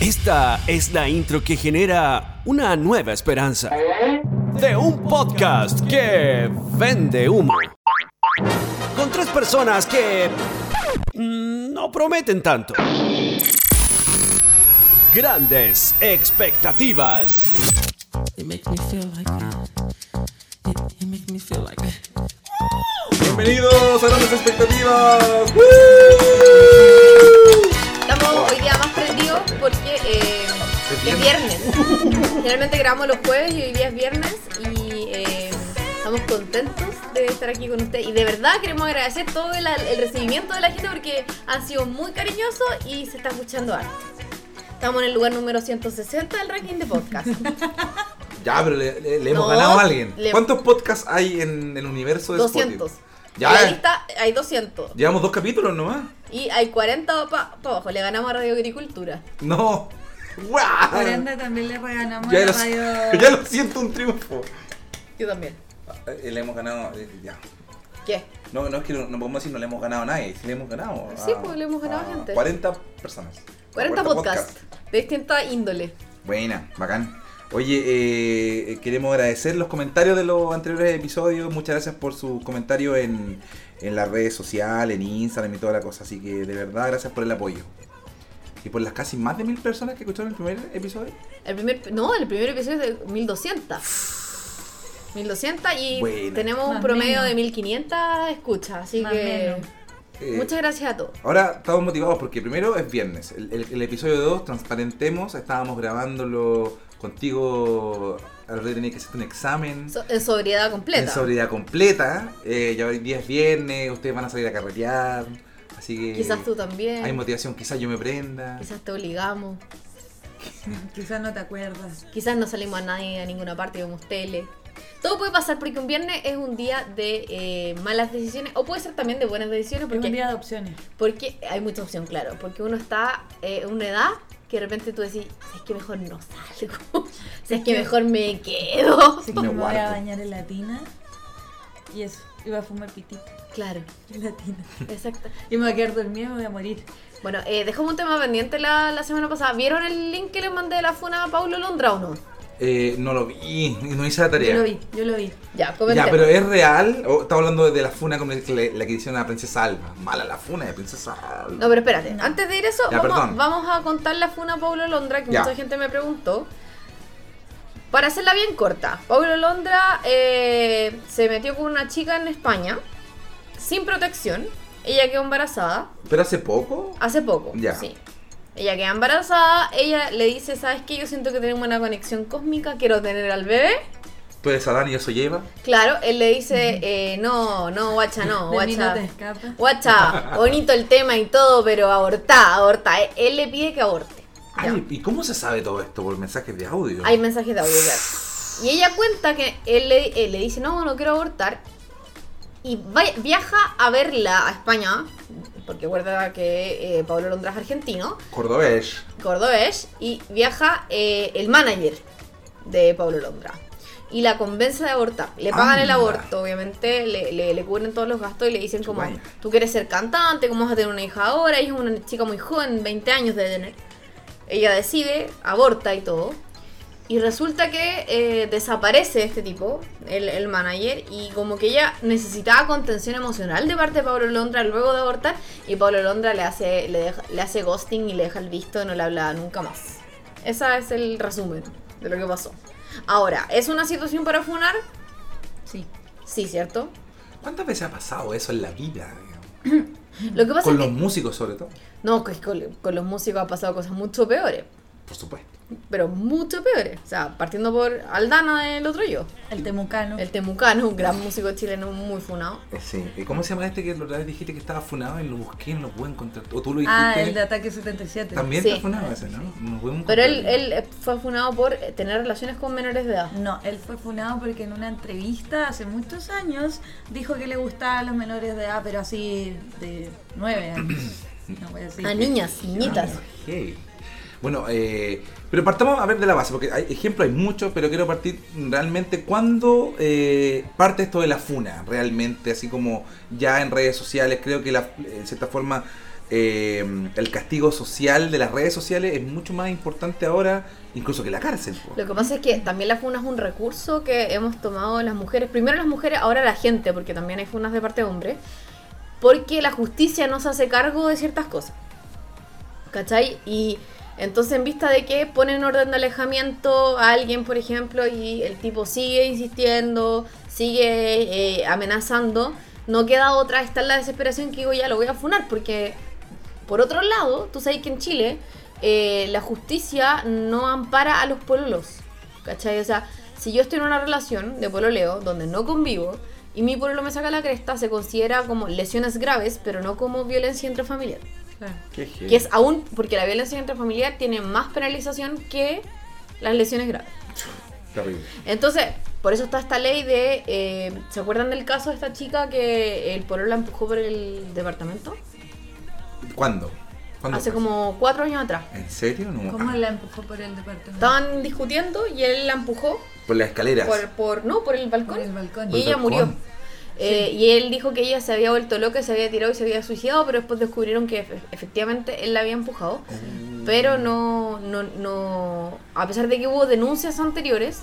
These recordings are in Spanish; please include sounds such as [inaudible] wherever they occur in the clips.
Esta es la intro que genera una nueva esperanza de un podcast que vende humo. Con tres personas que mm, no prometen tanto. Grandes expectativas. It makes me feel like it, it makes me feel like Bienvenidos a Grandes Expectativas. Estamos hoy día más prendidos porque eh, Es es viernes. Generalmente grabamos los jueves y hoy día es viernes y eh, estamos contentos de estar aquí con ustedes. Y de verdad queremos agradecer todo el, el recibimiento de la gente porque han sido muy cariñosos y se está escuchando harto. Estamos en el lugar número 160 del ranking de podcast. [laughs] Ya, pero le, le- le hemos No, ganado a alguien. le- ¿Cuántos podcasts hay en el universo de 200. Spotify? Ya, la lista hay 200. Llevamos dos capítulos nomás. Y hay 40 para abajo. Le ganamos a Radio Agricultura. No. ¡Guau! Por ende también le regalamos Ya a lo, radio. [laughs] ya lo siento un triunfo. Yo también. Eh, Le hemos ganado. eh, Ya. ¿Qué? No, no es que no, no podemos decir no le hemos ganado a nadie. Sí le hemos ganado. Sí, a- pues, le hemos ganado a gente. 40 personas. 40 podcasts de distinta índole. Buena, bacán. Oye, eh, queremos agradecer los comentarios de los anteriores episodios. Muchas gracias por sus comentarios en, en las redes sociales, en Instagram y toda la cosa. Así que de verdad, gracias por el apoyo. Y por las casi más de mil personas que escucharon el primer episodio. El primer, no, el primer episodio es de 1200. 1200 y tenemos un promedio menos. de 1500 escuchas, así Más que menos. Eh, muchas gracias a todos. Ahora estamos motivados porque primero es viernes. El, el- el episodio 2, transparentemos, estábamos grabándolo contigo. Al rey tenía que hacer un examen. So- en sobriedad completa. En sobriedad completa. Eh, ya hoy día es viernes, ustedes van a salir a carretear. Así que. Quizás tú también. Hay motivación, quizás yo me prenda. Quizás te obligamos. [laughs] Quizás no te acuerdas. Quizás no salimos a nadie a ninguna parte y vemos tele. Todo puede pasar porque un viernes es un día de eh, malas decisiones o puede ser también de buenas decisiones Es un porque, día de opciones. porque hay mucha opción, claro. Porque uno está eh, en una edad que de repente tú decís, es que mejor no salgo, [laughs] si es que mejor me quedo. Que Me me, voy a bañar en latina. Y eso. Iba a fumar pitito Claro, en latina. exacto. Y me voy a quedar dormida y me voy a morir. Bueno, eh, dejamos un tema pendiente la, la semana pasada. ¿Vieron el link que le mandé de la funa a Paulo Londra o no? Eh, no lo vi, no hice la tarea. Yo lo vi, yo lo vi. Ya, comentemos. Ya, pero es real. O estamos hablando de la funa como la la que hicieron a la princesa Alba. Mala la funa de princesa Alba. No, pero espérate, antes de ir a eso, Ya, vamos, vamos a contar la funa a Paulo Londra, que Ya. mucha gente me preguntó. Para hacerla bien corta, Paulo Londra eh, se metió con una chica en España, sin protección. Ella quedó embarazada Pero hace poco. hace poco. Ya. Sí. Ella queda embarazada, ella le dice, ¿sabes qué? Yo siento que tenemos una conexión cósmica, quiero tener al bebé. Tú eres Adán y yo soy Eva. Claro, él le dice, eh, no, no, guacha, no, mí no guacha. Guacha, bonito el tema y todo, pero abortá, abortá. Eh, Él le pide que aborte. Ay, ¿y cómo se sabe todo esto? ¿Por mensajes de audio? Hay mensajes de audio, claro. Y ella cuenta que él le, él le dice, no, no quiero abortar. Y va- viaja a verla a España, porque recuerda que eh, Pablo Londra es argentino, Cordobés. cordobés, y viaja eh, el manager de Pablo Londra. Y la convence de abortar. Le pagan el aborto, obviamente, le, le- le cubren todos los gastos y le dicen como, tú quieres ser cantante, ¿cómo vas a tener una hija ahora? Ella es una chica muy joven, 20 años de tener. Ella decide, aborta y todo. Y resulta que eh, desaparece este tipo, el, el manager, y como que ella necesitaba contención emocional de parte de Pablo Londra luego de abortar, y Pablo Londra le hace, le, deja- le hace ghosting y le deja el visto, no le habla nunca más. Ese es el resumen de lo que pasó. Ahora, ¿es una situación para funar? Sí. Sí, ¿cierto? ¿Cuántas veces ha pasado eso en la vida? [clears throat] Lo que pasa Con es los que... músicos sobre todo. No, con, con los músicos ha pasado cosas mucho peores. Por supuesto. Pero mucho peores. O sea, partiendo por Aldana del otro yo. El temucano. El Temucano, un gran músico chileno muy funado. Eh, Sí. ¿Y cómo se llama este que la otra vez dijiste que estaba funado y lo busqué y no lo pude encontrar? ¿O tú lo dijiste? ah, el de Ataque 77. También Sí. está funado ese, ¿no? No Pero él, él fue funado por tener relaciones con menores de edad. No, él fue funado porque en una entrevista hace muchos años dijo que le gustaban los menores de edad, pero así de nueve años. [coughs] No voy a decir. A niñas, niñitas. Ok. Bueno, eh, pero partamos a ver de la base, porque hay ejemplos hay muchos, pero quiero partir realmente cuando eh, parte esto de la funa, realmente, así como ya en redes sociales, creo que la, en cierta forma eh, el castigo social de las redes sociales es mucho más importante ahora, incluso que la cárcel. Lo que pasa es que también la funa es un recurso que hemos tomado las mujeres, primero las mujeres, ahora la gente, porque también hay funas de parte de hombres, porque la justicia no se hace cargo de ciertas cosas. ¿Cachai? Y entonces en vista de que ponen orden de alejamiento a alguien, por ejemplo, y el tipo sigue insistiendo, sigue eh, amenazando, no queda otra, está la desesperación que digo, ya lo voy a funar, porque por otro lado, tú sabes que en Chile eh, la justicia no ampara a los pololos. ¿Cachai? O sea, si yo estoy en una relación de pololeo donde no convivo y mi pololo me saca la cresta, se considera como lesiones graves, pero no como violencia intrafamiliar. Claro. Qué heavy. Que es aún, porque la violencia intrafamiliar tiene más penalización que las lesiones graves. Terrible. Entonces, por eso está esta ley de... eh, ¿Se acuerdan del caso de esta chica que el pololo la empujó por el departamento? ¿Cuándo? ¿Cuándo Hace como cuatro años atrás. ¿En serio? No. ¿Cómo Ah, la empujó por el departamento? Estaban discutiendo y él la empujó por las escaleras. por, por no, por el balcón. Por el balcón. Por Y el ella balcón. murió. Eh, Y él dijo que ella se había vuelto loca, se había tirado y se había suicidado, pero después descubrieron que efe- efectivamente él la había empujado. Pero no, no, no, a pesar de que hubo denuncias anteriores,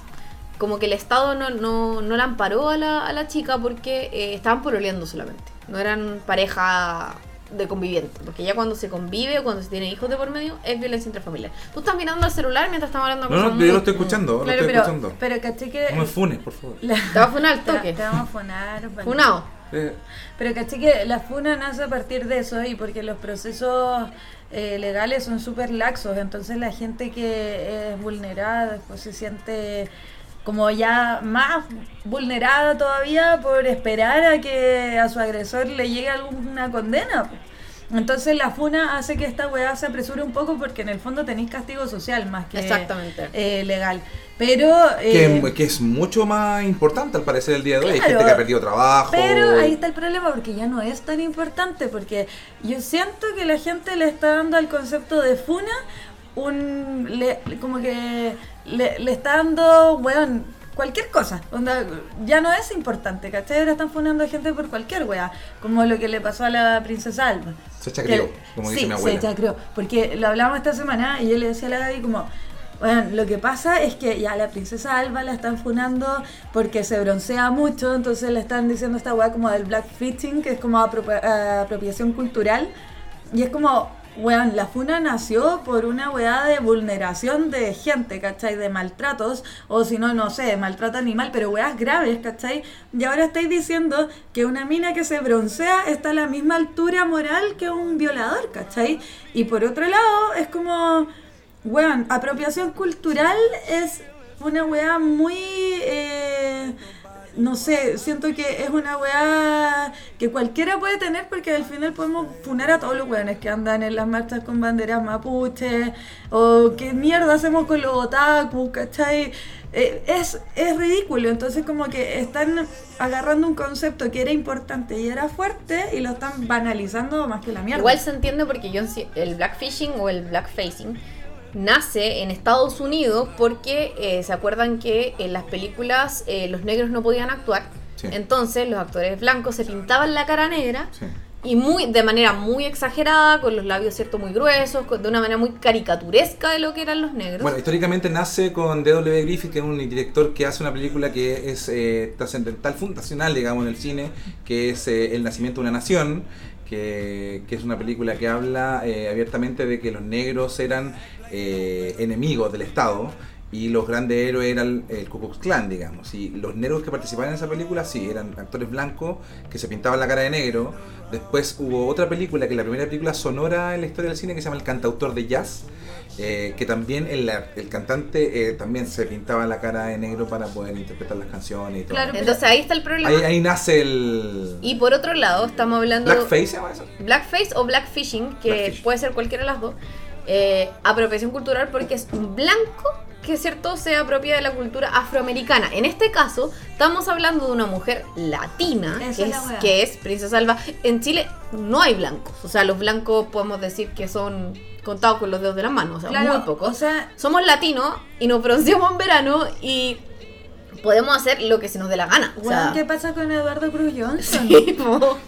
como que el Estado no, no, no la amparó a la, a la chica porque eh, estaban pololeando solamente. No eran pareja de conviviente. Porque ya cuando se convive o cuando se tiene hijos de por medio, es violencia intrafamiliar. Tú estás mirando el celular mientras estamos hablando de No, no, muy- yo lo estoy escuchando, lo Claro, estoy pero, escuchando. pero caché que... No me funes, por favor. la- Te va a funar al te- toque. Te vamos a funar. [laughs] Funao. Eh, Pero caché que la funa nace a partir de eso y porque los procesos eh, legales son súper laxos, entonces la gente que es vulnerada después se siente como ya más vulnerada todavía por esperar a que a su agresor le llegue alguna condena. Entonces la funa hace que esta weá se apresure un poco porque en el fondo tenéis castigo social más que Exactamente. eh, legal. Pero... que, eh, que es mucho más importante al parecer el día de hoy. Hay gente que ha perdido trabajo. Pero ahí está el problema porque ya no es tan importante porque yo siento que la gente le está dando al concepto de funa un le- como que le, le está dando weón cualquier cosa onda, ya no es importante ¿cachai? ahora están funando a gente por cualquier wea como lo que le pasó a la princesa Alba Se chacreó, como sí, dice mi abuela. se chacreó porque lo hablamos esta semana y yo le decía a la Gaby como bueno, lo que pasa es que ya la princesa Alba la están funando porque se broncea mucho, entonces le están diciendo esta weá como del blackfishing, que es como apropia- apropiación cultural. Y es como, weón, la funa nació por una weá de vulneración de gente, ¿cachai? De maltratos, o si no, no sé, maltrato animal, pero weas graves, ¿cachai? Y ahora estáis diciendo que una mina que se broncea está a la misma altura moral que un violador, ¿cachai? Y por otro lado, es como... Weón, apropiación cultural es una weá muy... eh, no sé, siento que es una weá que cualquiera puede tener porque al final podemos funar a todos los weones que andan en las marchas con banderas mapuche o qué mierda hacemos con los otaku, ¿cachai? Eh, es, es ridículo, entonces como que están agarrando un concepto que era importante y era fuerte y lo están banalizando más que la mierda. Igual se entiende porque yo, el blackfishing o el blackfacing nace en Estados Unidos porque eh, se acuerdan que en las películas eh, los negros no podían actuar. Sí. Entonces los actores blancos se pintaban la cara negra Sí. y muy de manera muy exagerada, con los labios cierto muy gruesos, con- de una manera muy caricaturesca de lo que eran los negros. Bueno, históricamente nace con D.W. Griffith, que es un director que hace una película que es eh, trascendental, fundacional, digamos, en el cine, que es eh, El nacimiento de una nación, que, es una película que habla eh, abiertamente de que los negros eran eh, enemigos del Estado y los grandes héroes eran el Ku Klux Klan, digamos. Y los negros que participaban en esa película, sí, eran actores blancos que se pintaban la cara de negro. Después hubo otra película, que es la primera película sonora en la historia del cine, que se llama El cantautor de jazz, eh, que también el, el cantante eh, también se pintaba la cara de negro para poder interpretar las canciones y todo. Claro, Entonces ahí está el problema. Ahí, ahí nace el... Y por otro lado, estamos hablando... Blackface, ¿se llama eso? Blackface o blackfishing, que Blackfishing. puede ser cualquiera de las dos. eh, apropiación cultural porque es un blanco que cierto se apropia de la cultura afroamericana. En este caso, estamos hablando de una mujer latina, que es que es Princesa Alba. En Chile no hay blancos. O sea, los blancos podemos decir que son contados con los dedos de las manos. O sea, Claro, muy pocos. o sea- Somos latinos y nos bronceamos en verano y podemos hacer lo que se nos dé la gana. O sea, ¿qué pasa con Eduardo Cruz Johnson? [laughs] sí.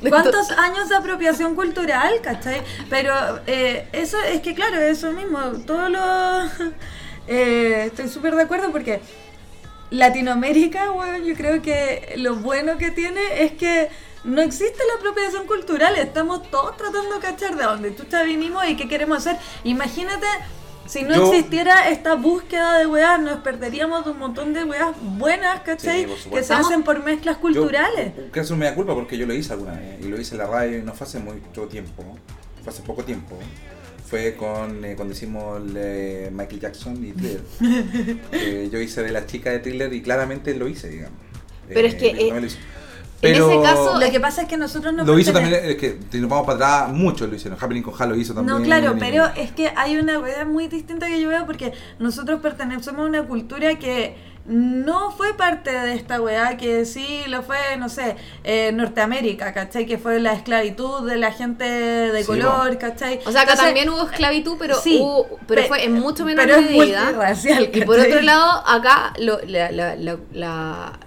¿Cuántos años de apropiación cultural, cachai? Pero eh, eso es que, claro, eso mismo, todo lo... [laughs] eh, estoy súper de acuerdo porque Latinoamérica, bueno, yo creo que lo bueno que tiene es que no existe la apropiación cultural, estamos todos tratando de cachar de dónde tú vinimos y qué queremos hacer. Imagínate... Si no Yo- existiera esta búsqueda de weas, nos perderíamos de un montón de weas buenas, ¿cachai? Sí, que se hacen por mezclas culturales. Yo, que eso me da culpa porque yo lo hice alguna vez y lo hice en la radio y no fue hace mucho tiempo, fue hace poco tiempo. Fue con eh, cuando hicimos el, eh, Michael Jackson y Thriller. [laughs] Eh, yo hice de la chica de Thriller y claramente lo hice, digamos. Pero es que, Luis eh, en ese caso- Lo que pasa es que nosotros no lo hizo también, es que si nos vamos para atrás, mucho lo hicieron. Happening con Halo lo hizo también. No, claro, pero es que hay una verdad muy distinta que yo veo porque nosotros pertenecemos a una cultura que no fue parte de esta weá, que sí lo fue, no sé, eh, Norteamérica, ¿cachai? Que fue la esclavitud de la gente de Sí, color. ¿cachai? O sea, acá Entonces, también hubo esclavitud, pero sí, hubo- pero pe- fue en mucho menor pero es medida. y por otro lado, acá lo- la, la- la- la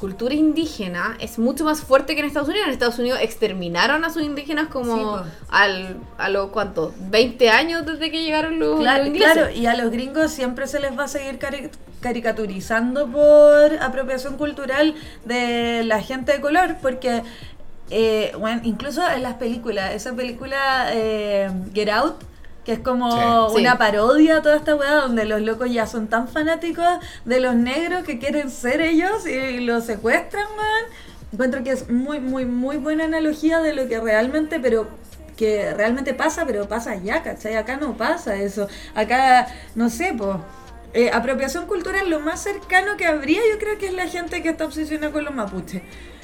cultura indígena es mucho más fuerte que en Estados Unidos. En Estados Unidos exterminaron a sus indígenas como Sí, al, a los cuántos, 20 años desde que llegaron los, Claro, los ingleses. claro, y a los gringos siempre se les va a seguir cari- caricaturizando por apropiación cultural de la gente de color, porque, eh, bueno, incluso en las películas, esa película eh, Get Out, que es como Sí. una Sí. parodia a toda esta weá, donde los locos ya son tan fanáticos de los negros que quieren ser ellos y los secuestran, weón. Encuentro que es muy, muy, muy buena analogía de lo que realmente, pero que realmente pasa, pero pasa allá, ¿cachai? Acá no pasa eso. Acá, no sé, pues. apropiación cultural, lo más cercano que habría, yo creo que es la gente que está obsesionada con los mapuches.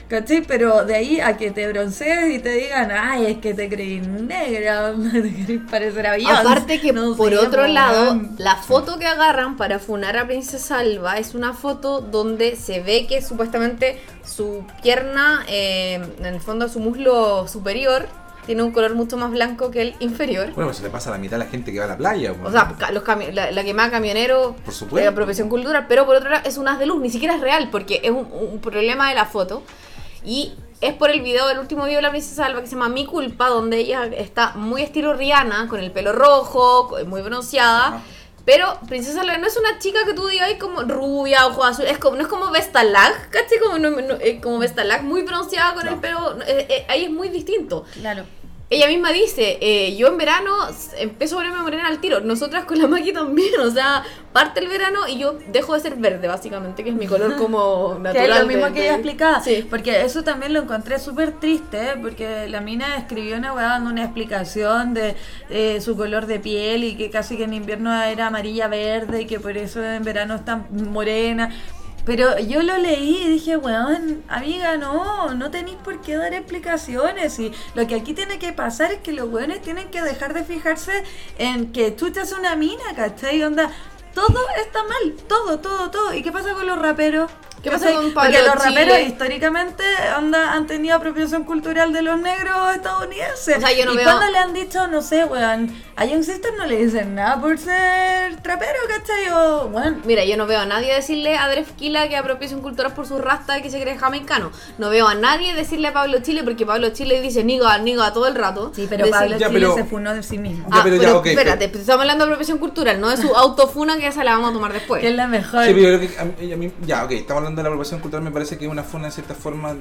¿Cachai? Pero de ahí a que te broncees y te digan, ay, es que te creí negra, [laughs] te querés parecer a Beyoncé". Aparte que No por otro lado, la foto que agarran para funar a Princesa Alba es una foto donde se ve que supuestamente su pierna, eh, en el fondo su muslo superior, tiene un color mucho más blanco que el inferior. Bueno, pues se le pasa a la mitad a la gente que va a la playa. O sea, los la, la quemada camionero Por supuesto. de apropiación cultural, pero por otro lado es un haz de luz, ni siquiera es real, porque es un, un problema de la foto. Y es por el video, el último video de la princesa Alba que se llama Mi culpa, donde ella está muy estilo Rihanna, con el pelo rojo, muy bronceada. Ajá. Pero Princesa Alba no es una chica que tú digas "Ay, como rubia, ojos azules, es como, no es como Vestalag, ¿cachai? Como, no, no, como Vestalag, muy bronceada con No. el pelo, eh, eh, ahí es muy distinto. Claro. Ella misma dice, eh, yo en verano empiezo a ponerme morena al tiro. Nosotras con la Maki también, [laughs] o sea, parte el verano y yo dejo de ser verde, básicamente, que es mi color [laughs] como Que natural. es lo mismo de- que ella explicaba. Sí. Porque eso también lo encontré súper triste, ¿eh? porque la mina escribió una weá dando una explicación de eh, su color de piel y que casi que en invierno era amarilla verde y que por eso en verano está morena. Pero yo lo leí y dije, weón, amiga, no, no tenéis por qué dar explicaciones. Y lo que aquí tiene que pasar es que los weones tienen que dejar de fijarse en que tú haces una mina, ¿cachai? Onda, todo está mal, todo, todo, todo. ¿Y qué pasa con los raperos? ¿Qué pasa con Pablo Porque los Chile? raperos históricamente onda, han tenido apropiación cultural de los negros estadounidenses. O sea, yo no y veo- cuando le han dicho, no sé, weón, a Young Sister no le dicen nada por ser trapero, ¿cachai? O, weón, Mira, yo no veo a nadie decirle a Drefkila que apropiación cultural por su rasta y que se cree jamaicano. No veo a nadie decirle a Pablo Chile porque Pablo Chile dice niga, niga todo el rato. sí, pero Decir- Pablo Ya, Chile pero- se funó de sí mismo. Ya, Ah, pero pero, ya, ok, espérate, estamos hablando de apropiación cultural, no de su [laughs] autofuna que esa la vamos a tomar después. que es la mejor. Sí, pero yo creo que a mí- a mí- ya, ok, estamos hablando de la apropiación cultural, me parece que es una funa en cierta forma,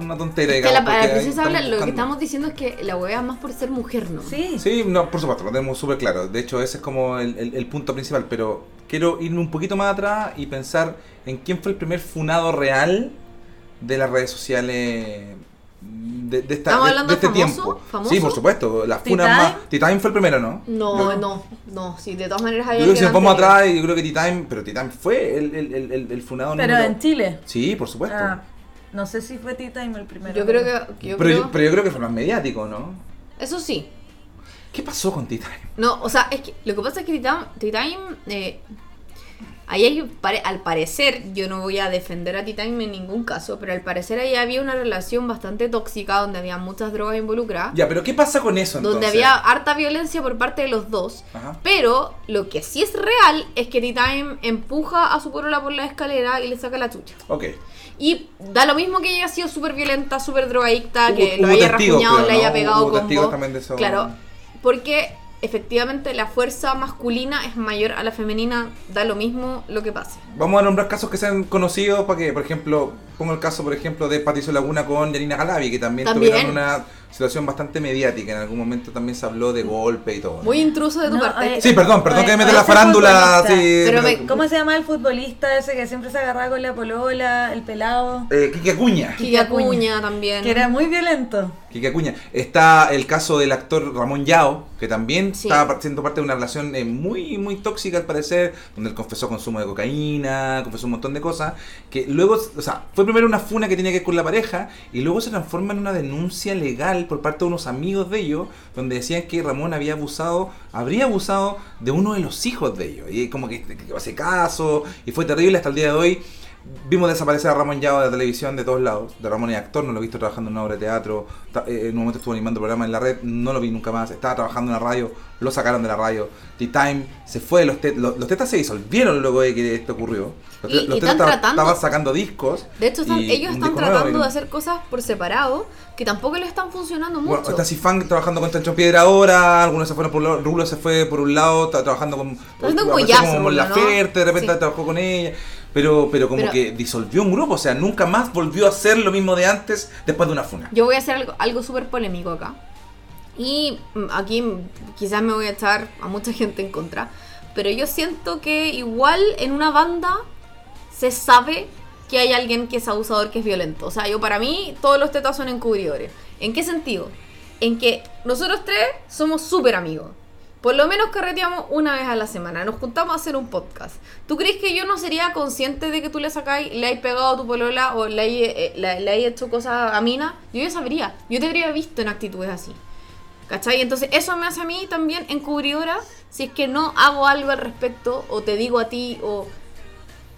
una tontera, que digamos. la, princesa habla, lo que estamos diciendo es que la hueá es más por ser mujer, ¿no? Sí. Sí, no, por supuesto, lo tenemos súper claro. De hecho, ese es como el, el- el punto principal. Pero quiero irme un poquito más atrás y pensar en quién fue el primer funado real de las redes sociales de, de esta, ¿Estamos de- hablando de este famoso? tiempo. ¿Famoso? Sí, por supuesto. Las funas más. T-Time fue el primero, ¿no? No, Yo- no, no, sí, de todas maneras Yo había creo que si nos vamos atrás, yo creo que T-Time, pero T-Time fue el, el, el, el, el funado Pero número- en Chile. Sí, por supuesto. Ah, no sé si fue T-Time el primero. Yo creo que. Yo pero, creo, yo, pero yo creo que fue más mediático, ¿no? Eso sí. ¿Qué pasó con T-Time? No, o sea, es que lo que pasa es que T-Time, T-Time, eh, Ahí hay, al parecer, yo no voy a defender a T-Time en ningún caso, pero al parecer ahí había una relación bastante tóxica donde había muchas drogas involucradas. Ya, pero ¿qué pasa con eso entonces? donde había harta violencia por parte de los dos. Ajá. Pero lo que sí es real es que T-Time empuja a su porola por la escalera y le saca la chucha. Ok. Y da lo mismo que ella haya sido súper violenta, súper drogadicta, Hubo- que lo hubo haya testigos, rasguñado, le haya pegado con. Claro, porque efectivamente la fuerza masculina es mayor a la femenina, da lo mismo lo que pase. Vamos a nombrar casos que sean conocidos para que, por ejemplo, pongo el caso, por ejemplo, de Patricio Laguna con Yanina Galavi, que también, También. tuvieron una situación bastante mediática. En algún momento también se habló de golpe y todo. ¿no? Muy intruso de tu No, parte. eh, Sí, perdón, perdón que me mete la farándula. Sí, Pero me- ¿Cómo se llama el futbolista ese que siempre se agarraba con la polola, el pelado? Eh, Kike Acuña. Kike Acuña también. Que era muy violento. Kike Acuña. Está el caso del actor Ramón Yao, que también Sí. estaba siendo parte de una relación eh, muy, muy tóxica al parecer, donde él confesó consumo de cocaína, confesó un montón de cosas, que luego, o sea, fue primero una funa que tenía que ver con la pareja, y luego se transforma en una denuncia legal por parte de unos amigos de ellos, donde decían que Ramón había abusado, habría abusado de uno de los hijos de ellos, y como que, que hace caso, y fue terrible hasta el día de hoy. Vimos desaparecer a Ramón Yao de la televisión de todos lados. De Ramón es actor, no lo he visto trabajando en una obra de teatro. Eh, En un momento estuvo animando programas en la red, no lo vi nunca más. Estaba trabajando en la radio, lo sacaron de la radio. T-Time se fue de los tetas. Los, los tetas se disolvieron luego de que esto ocurrió. Los, Y- te- y tetas estaban- tratando- estaban sacando discos. De hecho, están- ellos están nuevo tratando de hacer cosas por separado que tampoco le están funcionando mucho. Bueno, está Cifán trabajando con Chancho Piedra ahora, algunos se fueron por un lado, Rulo se fue por un lado, está trabajando con haciendo un apareció huellazo, como la ¿no? Ferte, de repente Sí. trabajó con ella, pero pero como Pero- que disolvió un grupo, o sea, nunca más volvió a hacer lo mismo de antes después de una funa. Yo voy a hacer algo, algo súper polémico acá. Y mm, aquí quizás me voy a echar a mucha gente en contra. Pero yo siento que igual en una banda se sabe que hay alguien que es abusador, que es violento. O sea, yo para mí todos los tetas son encubridores. ¿En qué sentido? En que nosotros tres somos súper amigos. Por lo menos carreteamos una vez a la semana. Nos juntamos a hacer un podcast. ¿Tú crees que yo no sería consciente de que tú le sacáis, le hay pegado a tu polola o le hay, eh, le, le hay hecho cosas a Mina? Yo ya sabría. Yo te habría visto en actitudes así. ¿Cachai? Entonces eso me hace a mí también encubridora si es que no hago algo al respecto o te digo a ti o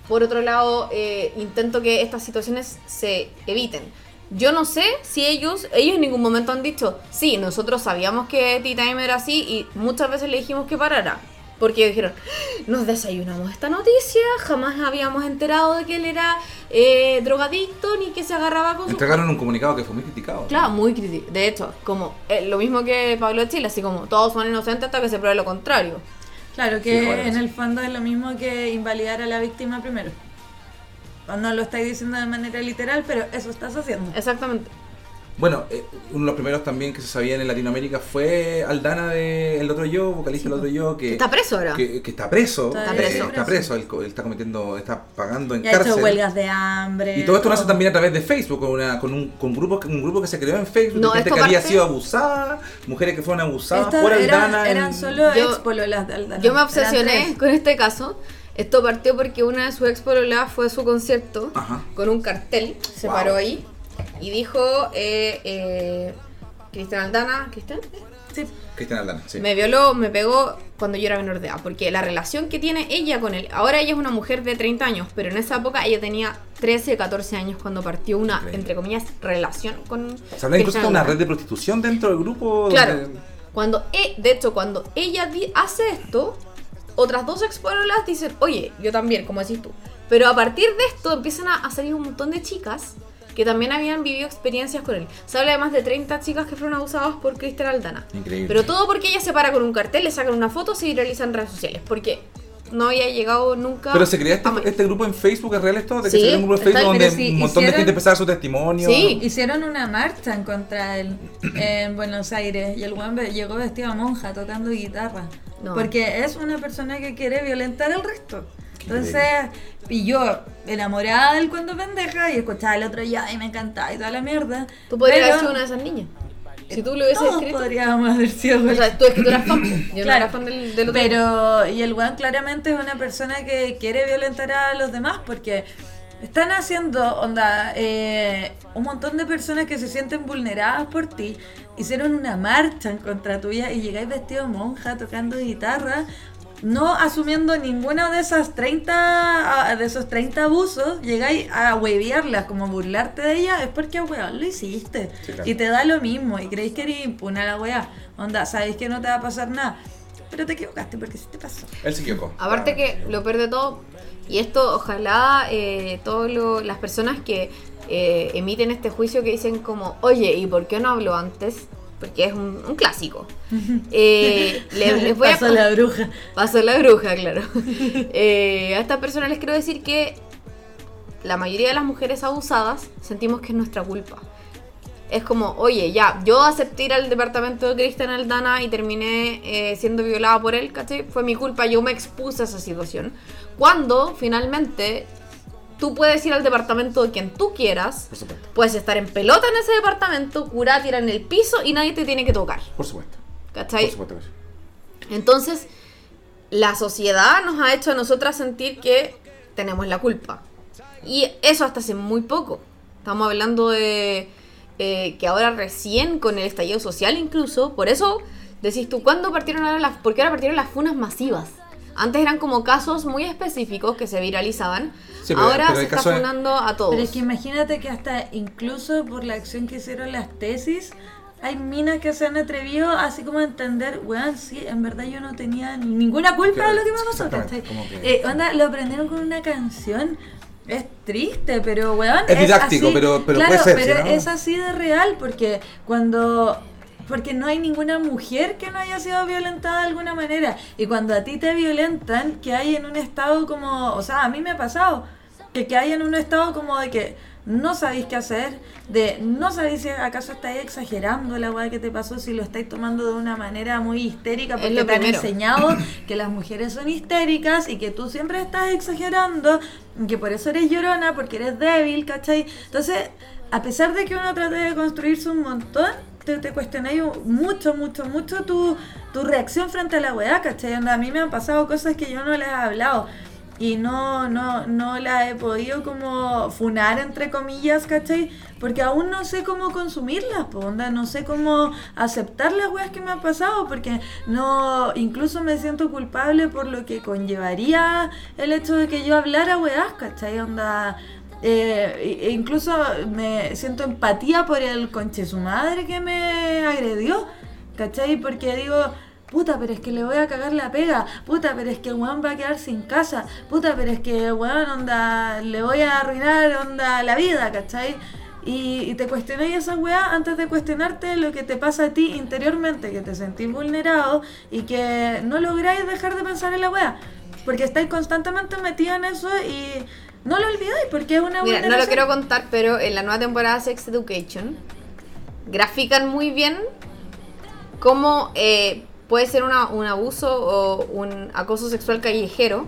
por otro lado eh, intento que estas situaciones se eviten. Yo no sé si ellos, ellos en ningún momento han dicho, sí, nosotros sabíamos que T-Time era así y muchas veces le dijimos que parara. Porque dijeron, nos desayunamos esta noticia, jamás habíamos enterado de que él era eh, drogadicto ni que se agarraba con su... Entregaron un comunicado que fue muy criticado. Claro, muy crítico. De hecho, como eh, lo mismo que Pablo de Chile, así como todos son inocentes hasta que se pruebe lo contrario. Claro, que en el fondo es lo mismo que invalidar a la víctima primero. No lo estáis diciendo de manera literal, pero eso estás haciendo. Exactamente. Bueno, eh, uno de los primeros también que se sabían en Latinoamérica fue Aldana de El Otro Yo, vocalista del Otro Yo, que Está preso ahora. que, que está preso. Está eh, preso. Está preso, él, él está cometiendo, está pagando en Y ha cárcel. hecho huelgas de hambre. Y todo esto nace todo. también a través de Facebook, con, una, con, un, con grupo, un grupo que se creó en Facebook, No, de gente esto que había parte- sido abusada, mujeres que fueron abusadas Estas por eran, Aldana. en- eran solo Yo- ex pololas de Aldana. Yo me Eran obsesioné con este caso. Esto partió porque una de sus ex pololas fue a su concierto Ajá. con un cartel, se Wow. paró ahí y dijo, eh, eh, Cristian Aldana, ¿Cristian? Sí. Cristian Aldana, sí. Me violó, me pegó cuando yo era menor de edad. Porque la relación que tiene ella con él. Ahora ella es una mujer de 30 años, pero en esa época ella tenía 13, 14 años cuando partió una, Increíble. entre comillas, relación con. Se habla incluso una Aldana. red de prostitución dentro del grupo. Claro. donde- Cuando, e- de hecho, cuando ella hace esto, otras dos expololas dicen, oye, yo también, como decís tú. Pero a partir de esto empiezan a, a salir un montón de chicas que también habían vivido experiencias con él. Se habla de más de 30 chicas que fueron abusadas por Cristian Aldana. Increíble. Pero todo porque ella se para con un cartel, le sacan una foto, se viraliza en redes sociales. Porque no había llegado nunca. Pero se crea este, este grupo en Facebook, ¿es real esto? De que Sí, se un grupo en Facebook donde un montón de hicieron- gente empezaba su testimonio. Sí. Hicieron una marcha en contra de él en Buenos Aires y el weón llegó vestido a monja tocando guitarra. No. Porque es una persona que quiere violentar al resto. Entonces, y yo enamorada del cuento pendeja y escuchaba el otro ya y me encantaba y toda la mierda. Tú podrías pero haber sido una de esas niñas. Si tú lo hubieses todos escrito. podríamos haber sido O sea, tú es que tú eras fan. Yo no Claro. era fan del, del otro. Pero, y el weón claramente es una persona que quiere violentar a los demás porque están haciendo, onda, eh, un montón de personas que se sienten vulneradas por ti. Hicieron una marcha en contra tuya y llegáis vestido de monja tocando guitarra. No asumiendo ninguno de esas 30 a- de esos 30 abusos, llegáis a huevearlas, como burlarte de ella, es porque weón lo hiciste. Sí, claro. Y te da lo mismo, y creéis que eres impune a la weá. Onda, sabéis que no te va a pasar nada. Pero te equivocaste porque sí te pasó. Él se equivocó. Aparte Ah, que lo peor de todo, y esto ojalá eh, todas las personas que eh, emiten este juicio que dicen como, oye, ¿y por qué no hablo antes? Porque es un, un clásico. [laughs] Eh, le- les voy a Pasó la bruja. Pasó la bruja, claro. Eh, a estas personas les quiero decir que la mayoría de las mujeres abusadas sentimos que es nuestra culpa. Es como, oye, ya, yo acepté ir al departamento de Cristian Aldana y terminé eh, siendo violada por él, ¿cachai? Fue mi culpa, yo me expuse a esa situación. Cuando finalmente tú puedes ir al departamento de quien tú quieras, Por supuesto. puedes estar en pelota en ese departamento, curar, tirar en el piso y nadie te tiene que tocar, Por supuesto. ¿cachai? Por supuesto que sí. Entonces, la sociedad nos ha hecho a nosotras sentir que tenemos la culpa. Y eso hasta hace muy poco. Estamos hablando de eh, que ahora recién con el estallido social incluso, por eso decís tú, ¿cuándo partieron ahora las... Porque ahora partieron las funas masivas. Antes eran como casos muy específicos que se viralizaban. Sí, pero- ahora pero se está funando a todos. Pero es que imagínate que hasta incluso por la acción que hicieron las tesis, hay minas que se han atrevido así como a entender, weón, sí, en verdad yo no tenía ninguna culpa de lo que me pasó. Eh, onda, lo aprendieron con una canción. Es triste, pero weón. Es didáctico, así- pero- pero claro, puede ser, pero es así de real, porque cuando. Porque no hay ninguna mujer que no haya sido violentada de alguna manera. Y cuando a ti te violentan, que hay en un estado como. O sea, a mí me ha pasado. Que, que hay en un estado como de que no sabéis qué hacer, de no sabéis si acaso estáis exagerando la weá que te pasó, si lo estáis tomando de una manera muy histérica, porque te han enseñado [coughs] que las mujeres son histéricas y que tú siempre estás exagerando, que por eso eres llorona, porque eres débil, ¿cachai? Entonces, a pesar de que uno trate de construirse un montón, te, te cuestionáis mucho, mucho, mucho tu, tu reacción frente a la weá, ¿cachai? A mí me han pasado cosas que yo no les he hablado y no, no, no la he podido como funar entre comillas, ¿cachai? Porque aún no sé cómo consumirlas, onda, no sé cómo aceptar las weas que me han pasado, porque no, incluso me siento culpable por lo que conllevaría el hecho de que yo hablara weas, ¿cachai? Onda, eh, e- incluso me siento empatía por el conche su madre que me agredió, ¿cachai? Porque digo, puta, pero es que le voy a cagar la pega, puta, pero es que weón va a quedar sin casa, puta, pero es que weón, onda, le voy a arruinar, onda, la vida, ¿cachai? Y, y te cuestionáis esa weá antes de cuestionarte lo que te pasa a ti interiormente, que te sentís vulnerado y que no lográis dejar de pensar en la weá. Porque estáis constantemente metidos en eso y no lo olvidáis porque es una Mira, no lo quiero contar, pero en la nueva temporada de Sex Education grafican muy bien cómo eh, puede ser una- un abuso o un acoso sexual callejero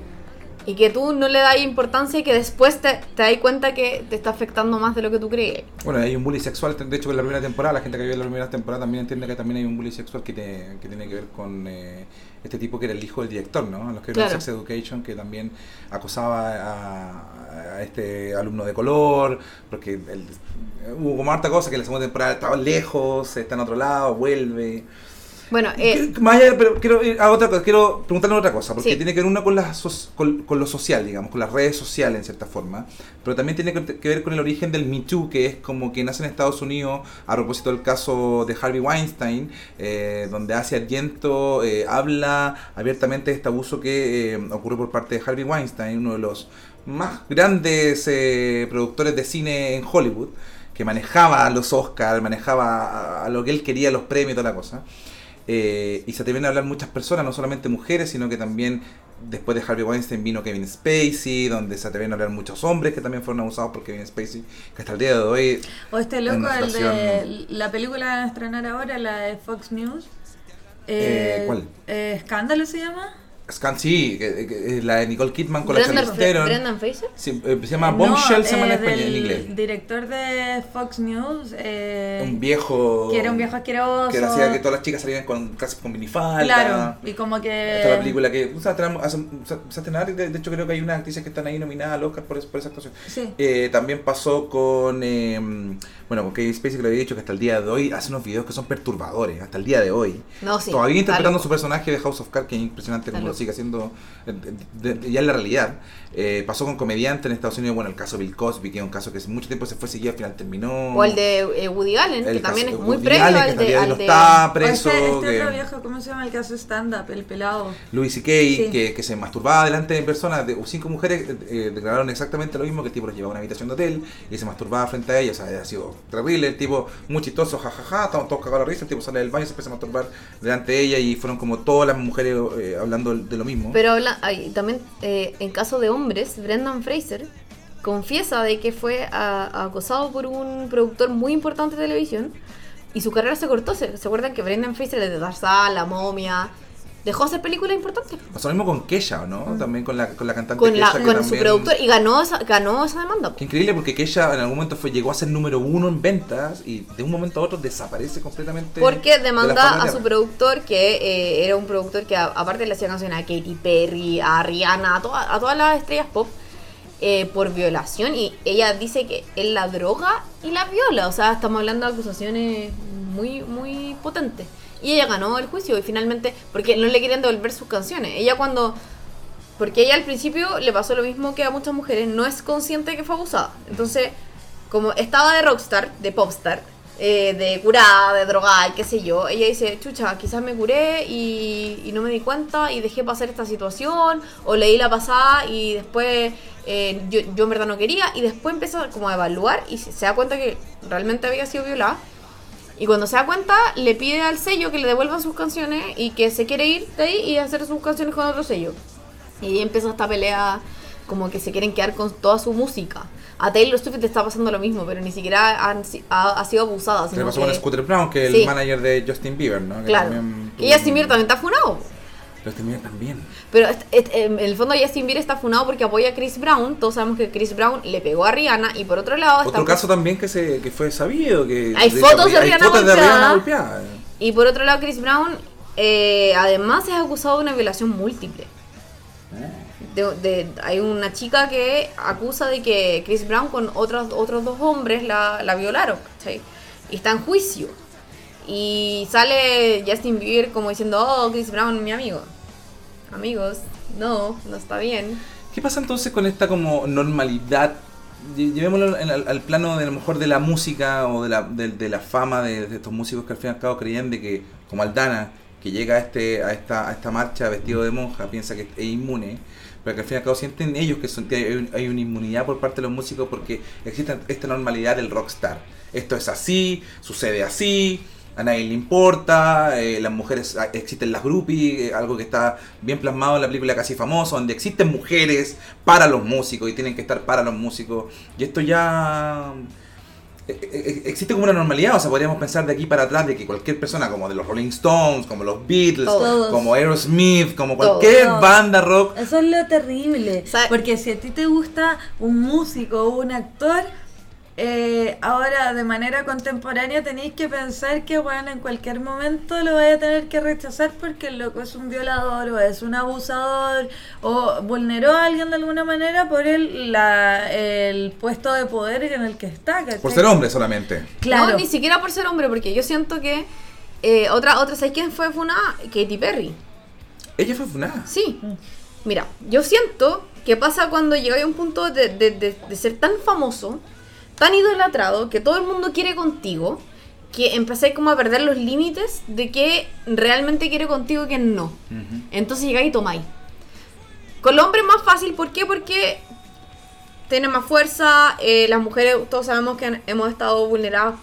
y que tú no le das importancia y que después te, te das cuenta que te está afectando más de lo que tú crees. Bueno, hay un bullying sexual, de hecho en la primera temporada, la gente que vio la primera temporada también entiende que también hay un bullying sexual que, te- que tiene que ver con eh, este tipo que era el hijo del director, ¿no? Los que Claro. Sex Education, que también acosaba a, a este alumno de color, porque el- hubo como harta cosa que en la segunda temporada estaba lejos, está en otro lado, vuelve. Bueno, eh, Más allá, pero quiero ir a otra cosa, quiero preguntarle otra cosa, porque Sí. tiene que ver una con, la so- con, con lo social, digamos, con las redes sociales en cierta forma, pero también tiene que, ver con el origen del Me Too, que es como que nace en Estados Unidos a propósito del caso de Harvey Weinstein, eh, donde Asia Argento eh, habla abiertamente de este abuso que eh, ocurrió por parte de Harvey Weinstein, uno de los más grandes eh, productores de cine en Hollywood, que manejaba los Oscars, manejaba a, a lo que él quería, los premios y toda la cosa. Eh, y se atreven a hablar muchas personas, no solamente mujeres, sino que también después de Harvey Weinstein vino Kevin Spacey, donde se atreven a hablar muchos hombres que también fueron abusados por Kevin Spacey, que hasta el día de hoy O este loco, el de la película que van a estrenar ahora, la de Fox News. Eh, ¿cuál? eh, ¿Escándalo se llama? Scan, sí, que- que- que la de Nicole Kidman con la Brendan, Charlize. Brendan Fraser. Sí, eh, se llama Bombshell, se llama en eh, español, en inglés. director de Fox News. eh, Un viejo. Que era un viejo asqueroso. Que hacía que todas las chicas salieran con, casi con minifalda. Claro, y como que... Esta es la película que o sea, de, de hecho creo que hay unas actrices que están ahí nominadas al Oscar por, por esa actuación. Sí. Eh, también pasó con, eh, bueno, con Kevin Spacey que lo había dicho que hasta el día de hoy hace unos videos que son perturbadores, hasta el día de hoy. No, sí. Todavía interpretando su personaje de House of Cards, que es impresionante como. Sigue haciendo eh, de- de- ya en la realidad. Eh, pasó con comediantes en Estados Unidos, bueno, el caso Bill Cosby, que es un caso que mucho tiempo se fue seguido, al final terminó. O el de eh, Woody Allen, que también es muy Woody previo Allen, que al de... al de- está O preso. este, este que- otro viejo, ¿cómo se llama el caso stand-up? El pelado. Louis C.K., Sí. que, que se masturbaba delante de personas, de cinco mujeres eh, declararon exactamente lo mismo, que el tipo los llevaba a una habitación de hotel y se masturbaba frente a ellos, o sea, ha sido terrible, el tipo muy chistoso, jajaja, estaban todos cagados de risa, el tipo sale del baño y se empieza a masturbar delante de ella y fueron como todas las mujeres eh, hablando de lo mismo. Pero habla- ay, también eh, en caso de hombres, Brendan Fraser confiesa de que fue acosado por un productor muy importante de televisión y su carrera se cortó. ¿Se, ¿se acuerdan que Brendan Fraser de Tarzán, La Momia, dejó de hacer películas importantes? Pasó lo mismo con Kesha, ¿no? También con la, con la cantante Con, la, que con su productor y ganó esa, ganó esa demanda. Qué increíble porque Kesha en algún momento fue, llegó a ser número uno en ventas y de un momento a otro desaparece completamente. Porque demanda de a su productor, que eh, era un productor que a- aparte le hacía canciones a Katy Perry, a Rihanna, a, toda- a todas las estrellas pop, eh, por violación. Y ella dice que él la droga y la viola. O sea, estamos hablando de acusaciones muy, muy potentes. Y ella ganó el juicio y finalmente, porque no le querían devolver sus canciones. Ella cuando... Porque ella al principio le pasó lo mismo que a muchas mujeres, no es consciente que fue abusada. Entonces, como estaba de rockstar, de popstar, eh, de curada, de drogada qué sé yo, ella dice, chucha, quizás me curé y, no me di cuenta y dejé pasar esta situación, o leí la pasada y después eh, yo, yo en verdad no quería, y después empieza como a evaluar y se da cuenta que realmente había sido violada. Y cuando se da cuenta, le pide al sello que le devuelvan sus canciones y que se quiere ir de ahí y hacer sus canciones con otro sello. Y ahí empieza esta pelea como que se quieren quedar con toda su música. A Taylor Swift le está pasando lo mismo, pero ni siquiera han ha, ha sido abusada. Se pasó que- con Scooter Brown, que es Sí. el manager de Justin Bieber, ¿no? Que Claro. también Y tuvo- Bieber también está funado. Justin Bieber también. Pero en el fondo Justin Bieber está funado porque apoya a Chris Brown. Todos sabemos que Chris Brown le pegó a Rihanna. Y por otro lado. Otro caso también que se que fue sabido que Hay de- fotos de hay Rihanna fotos de golpeada. Rihanna golpeada. Y por otro lado Chris Brown eh, además es acusado de una violación múltiple. De- de- hay una chica que acusa de que Chris Brown con otros, otros dos hombres la, la violaron. Y está en juicio. Y sale Justin Bieber como diciendo, oh, Chris Brown, mi amigo. Amigos, no, no está bien. ¿Qué pasa entonces con esta como normalidad? Lle- Llevémoslo al, al plano de a lo mejor de la música o de la, de, la fama de, estos músicos que al fin y al cabo creían que, como Aldana, que llega a, este, a, esta, a esta marcha vestido de monja, piensa que es inmune, pero que al fin y al cabo sienten ellos que, hay, hay una inmunidad por parte de los músicos porque existe esta normalidad del rockstar. Esto es así, sucede así, a nadie le importa, eh, las mujeres, ah, existen las groupies, eh, algo que está bien plasmado en la película Casi Famoso, donde existen mujeres para los músicos y tienen que estar para los músicos. Y esto ya eh, existe como una normalidad, o sea, podríamos pensar de aquí para atrás de que cualquier persona, como de los Rolling Stones, como los Beatles, Todos. como Aerosmith, como cualquier Todos. banda rock, Eso es lo terrible. Porque si a ti te gusta un músico o un actor, eh, ahora de manera contemporánea tenéis que pensar que bueno, en cualquier momento lo vais a tener que rechazar porque el loco es un violador o es un abusador o vulneró a alguien de alguna manera por el, la, el puesto de poder en el que está. ¿cachai? por ser hombre solamente. Claro. No, ni siquiera por ser hombre, porque yo siento que eh, otra, otra, ¿sabes quién fue funada? Katy Perry. Ella fue funada. Sí. Mira, yo siento que pasa cuando llegáis a un punto de, de- de- de ser tan famoso, tan idolatrado, que todo el mundo quiere contigo, que empezáis como a perder los límites de que realmente quiere contigo y que no. Entonces llegáis y tomáis. Con los hombres es más fácil, ¿por qué? Porque tienen más fuerza, eh, las mujeres todos sabemos que han- hemos estado vulneradas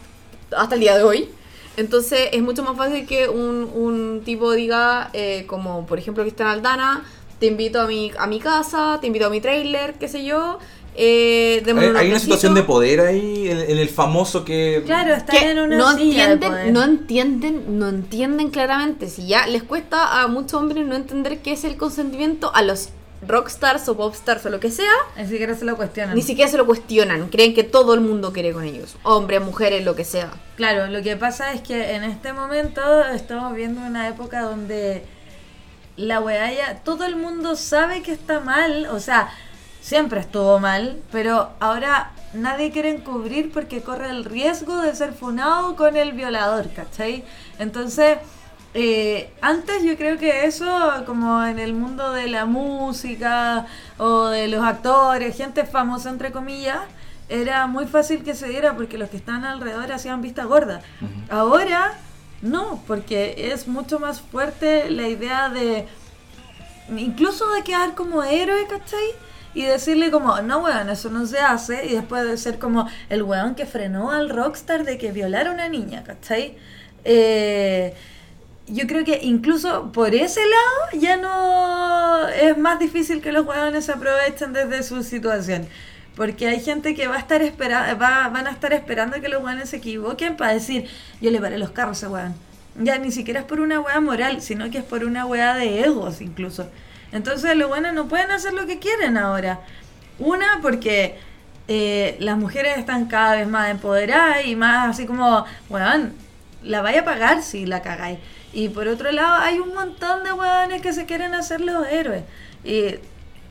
hasta el día de hoy. Entonces es mucho más fácil que un, un tipo diga, eh, como por ejemplo Cristian Aldana, te invito a mi, a mi casa, te invito a mi trailer, qué sé yo. Eh, Hay, un hay una situación de poder ahí, en, en el famoso que... Claro, están que en una no silla de entienden, poder. no entienden, no entienden claramente. Si ya les cuesta a muchos hombres no entender qué es el consentimiento a los rockstars o popstars o lo que sea, Ni siquiera se lo cuestionan. ni siquiera se lo cuestionan. Creen que todo el mundo quiere con ellos. Hombres, mujeres, lo que sea. Claro, lo que pasa es que en este momento estamos viendo una época donde la weá ya, todo el mundo sabe que está mal, o sea, siempre estuvo mal, pero ahora nadie quiere encubrir porque corre el riesgo de ser funado con el violador, ¿cachai? Entonces, eh, antes yo creo que eso, como en el mundo de la música o de los actores, gente famosa entre comillas, era muy fácil que se diera porque los que estaban alrededor hacían vista gorda. Ahora no, porque es mucho más fuerte la idea de incluso de quedar como héroe, ¿cachai? Y decirle como, no weón, eso no se hace, y después de ser como el weón que frenó al rockstar de que violara a una niña, ¿cachai? Eh, yo creo que incluso por ese lado ya no es más difícil que los weones se aprovechen desde su situación. Porque hay gente que va a estar espera va, van a estar esperando que los weones se equivoquen para decir, yo le paré los carros a ese weón. Ya ni siquiera es por una wea moral, sino que es por una wea de egos incluso. Entonces los weones no pueden hacer lo que quieren ahora. Una, porque eh, las mujeres están cada vez más empoderadas y más así como, weón, la vaya a pagar si la cagáis. Y por otro lado, hay un montón de weones que se quieren hacer los héroes. Y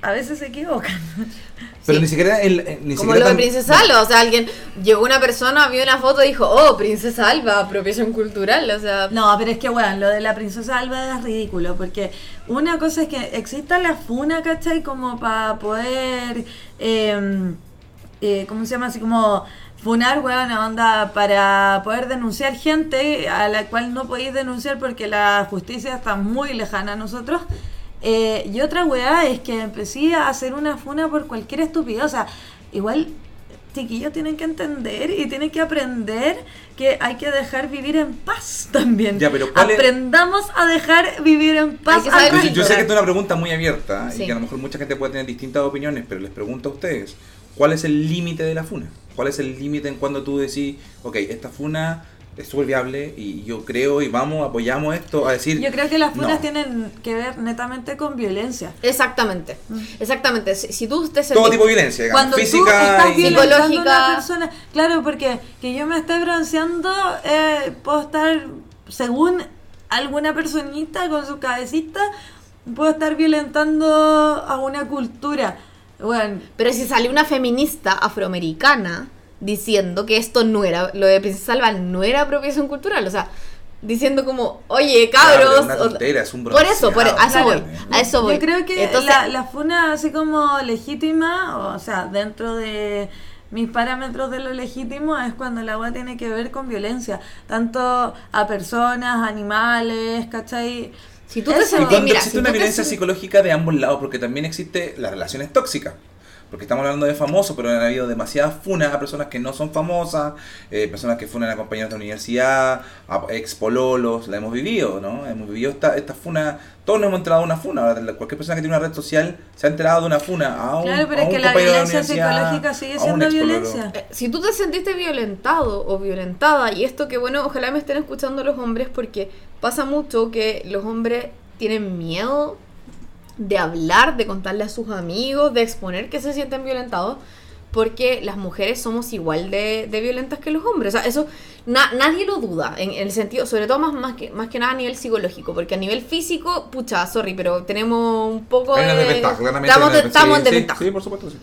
a veces se equivocan. Pero Sí. ni siquiera el, eh, ni Como siquiera lo de Princesa Alba, o sea, alguien llegó una persona, vio una foto y dijo, oh, Princesa Alba, apropiación cultural, o sea, No, pero es que, weón, lo de la princesa Alba es ridículo, porque una cosa es que exista la funa, ¿cachai? Como para poder, eh, eh, ¿cómo se llama? Así como funar, weón, onda, para poder denunciar gente a la cual no podéis denunciar porque la justicia está muy lejana a nosotros. Eh, y otra weá es que empecé a hacer una funa por cualquier estupidez, o sea, igual chiquillos tienen que entender y tienen que aprender que hay que dejar vivir en paz [laughs] también. Ya, pero ¿cuál es- Aprendamos a dejar vivir en paz. al Yo, yo sé que esta es una pregunta muy abierta y Sí. que a lo mejor mucha gente puede tener distintas opiniones, pero les pregunto a ustedes, ¿cuál es el límite de la funa? ¿Cuál es el límite en cuando tú decís, ok, esta funa es súper viable y yo creo y vamos, apoyamos esto, a decir... Yo creo que las funas no. tienen que ver netamente con violencia. exactamente, exactamente. Si, si tú te Todo tipo de violencia, digamos, Cuando tú física estás y... Psicológica. una persona, claro, porque que yo me esté bronceando, eh, puedo estar, según alguna personita con su cabecita, puedo estar violentando a una cultura. Bueno, Pero si salió una feminista afroamericana diciendo que esto no era, lo de Princesa Alba no era apropiación cultural, o sea, diciendo como, oye, Claro, cabros. es una o- tontera, es un por eso, por, a eso Claro. voy, a eso voy. Yo creo que Entonces, la, la funa así como legítima, o sea, dentro de mis parámetros de lo legítimo es cuando el agua tiene que ver con violencia, tanto a personas, animales, ¿cachai? Si tú te. Y cuando mira, existe si una te violencia psicológica de ambos lados, porque también existe las relaciones tóxicas. Porque estamos hablando de famosos, pero han habido demasiadas funas a personas que no son famosas, eh, personas que funan a compañeros de universidad, a ex pololos, la hemos vivido, ¿no? Hemos vivido esta, esta funa, todos nos hemos enterado de una funa. Ahora, la- cualquier persona que tiene una red social se ha enterado de una funa a un, Claro, pero a es que la compañero de violencia universidad, psicológica sigue siendo violencia. Eh, Si tú te sentiste violentado o violentada, y esto que bueno, ojalá me estén escuchando los hombres, porque pasa mucho que los hombres tienen miedo de hablar, de contarle a sus amigos, de exponer que se sienten violentados, porque las mujeres somos igual de, de violentas que los hombres. O sea, eso na- nadie lo duda, en, en el sentido, sobre todo más, más, que, más que nada a nivel psicológico, porque a nivel físico, pucha, sorry, pero tenemos un poco Hay una de... estamos, de- estamos en sí, sí, desventaja. Sí, por supuesto, sí.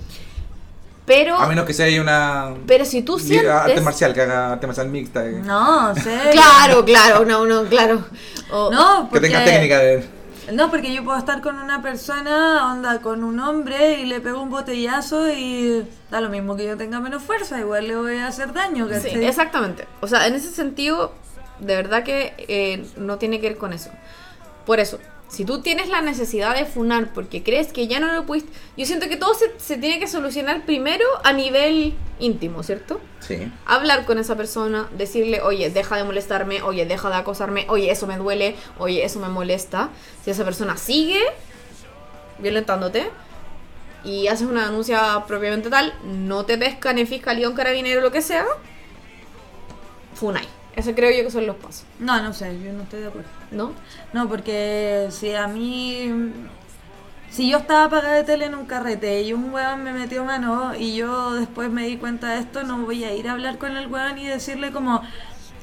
Pero, A menos que sea una... pero si tú sientes... Arte marcial, que haga arte marcial mixta. eh. No, sé. Claro, claro, no, no, claro. O- No, Que porque, tenga técnica de... No, porque yo puedo estar con una persona, onda, con un hombre y le pego un botellazo y da lo mismo que yo tenga menos fuerza, igual le voy a hacer daño, Sí, exactamente. O sea, en ese sentido, de verdad que eh, no tiene que ver con eso. Por eso, si tú tienes la necesidad de funar porque crees que ya no lo pudiste... Yo siento que todo se, se tiene que solucionar primero a nivel íntimo, ¿cierto? Sí. Hablar con esa persona, decirle, oye, deja de molestarme, oye, deja de acosarme, oye, eso me duele, oye, eso me molesta. Si esa persona sigue violentándote y haces una denuncia propiamente tal, no te pesca ni fiscalía un carabinero lo que sea, funai. Eso creo yo que son los pasos, No, no sé, yo no estoy de acuerdo. ¿no? No, porque si a mí... Si yo estaba apagada de tele en un carrete y un weón me metió mano y yo después me di cuenta de esto, no voy a ir a hablar con el weón y decirle como...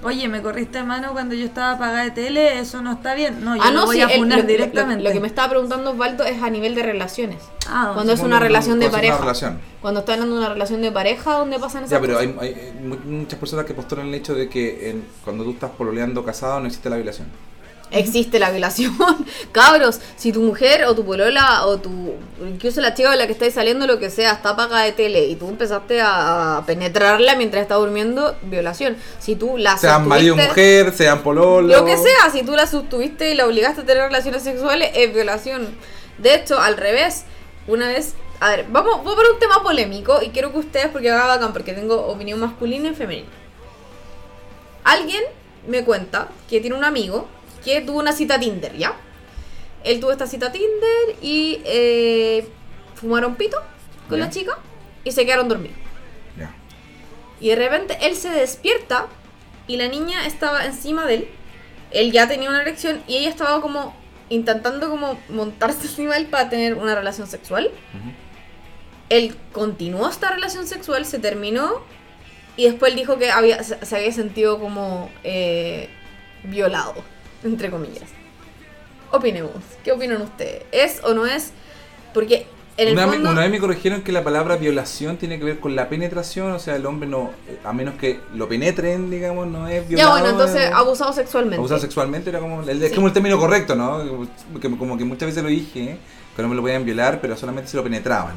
Oye, me corriste mano cuando yo estaba apagada de tele, eso no está bien. No, yo lo voy sí, a funar lo, lo- directamente. lo que me estaba preguntando Osvaldo es a nivel de relaciones. Ah, cuando es una relación de pareja. relación. Cuando está hablando de una relación de pareja, donde pasan esas Ya, pero cosas. hay, hay- hay mu- muchas personas que postulan el hecho de que en- cuando tú estás pololeando casado no existe la violación. Existe la violación. [laughs] Cabros, si tu mujer o tu polola o tu. incluso la chica con la que estáis saliendo, lo que sea, está apagada de tele y tú empezaste a penetrarla mientras está durmiendo, violación. Si tú la Sean marido mujer, sean pololo. Lo que sea, si tú la sostuviste y la obligaste a tener relaciones sexuales, es violación. De hecho, al revés, una vez. A ver, vamos, voy por un tema polémico y quiero que ustedes, porque haga bacán, porque tengo opinión masculina y femenina. Alguien me cuenta que tiene un amigo que tuvo una cita Tinder, ¿ya? Él tuvo esta cita Tinder y eh, fumaron pito con Ya. la chica y se quedaron dormidos. Ya. Y de repente él se despierta y la niña estaba encima de él. Él ya tenía una erección y ella estaba como intentando como montarse [laughs] encima de él para tener una relación sexual. Ujú. Él continuó esta relación sexual, se terminó y después él dijo que había, se, se había sentido como eh, violado, entre comillas. Opinemos, ¿qué opinan ustedes? ¿Es o no es? Porque en el Una, fondo... una vez me corrigieron que la palabra violación tiene que ver con la penetración, o sea, el hombre no, a menos que lo penetren, digamos, no es ya violado. bueno, entonces abusado sexualmente. abusado sexualmente era como, el- es como el término correcto, ¿no? Que, como que muchas veces lo dije, que no me lo podían violar, pero solamente se lo penetraban.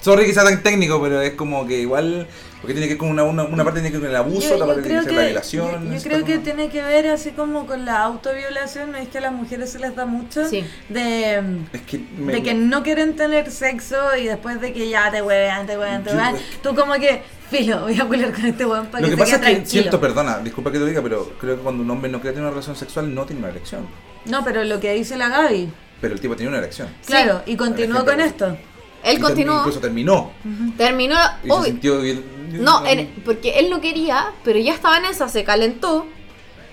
Sorry que sea tan técnico, pero es como que igual, porque tiene que ver con una, una, una parte tiene que ver con el abuso, Yo, otra parte tiene que ver que, la violación. yo- yo creo que como- tiene que ver así como con la autoviolación, no es que a las mujeres se les da mucho Sí. de, Es que me- de que no quieren tener sexo y después de que ya te huevean, te huevean, te huevean, tú como que, filo, voy a culiar con este weón para Lo que, que pasa es que, tranquilo. siento, perdona, disculpa que te diga, pero creo que cuando un hombre no quiere tener una relación sexual, no tiene una erección. No, pero lo que dice la Gaby, Pero el tipo tenía una erección. claro, y continuó con esto. Él continuó, Incluso terminó. terminó, Y se obvio, sintió bien. No, en- porque él no quería, pero ya estaba en esa, se calentó.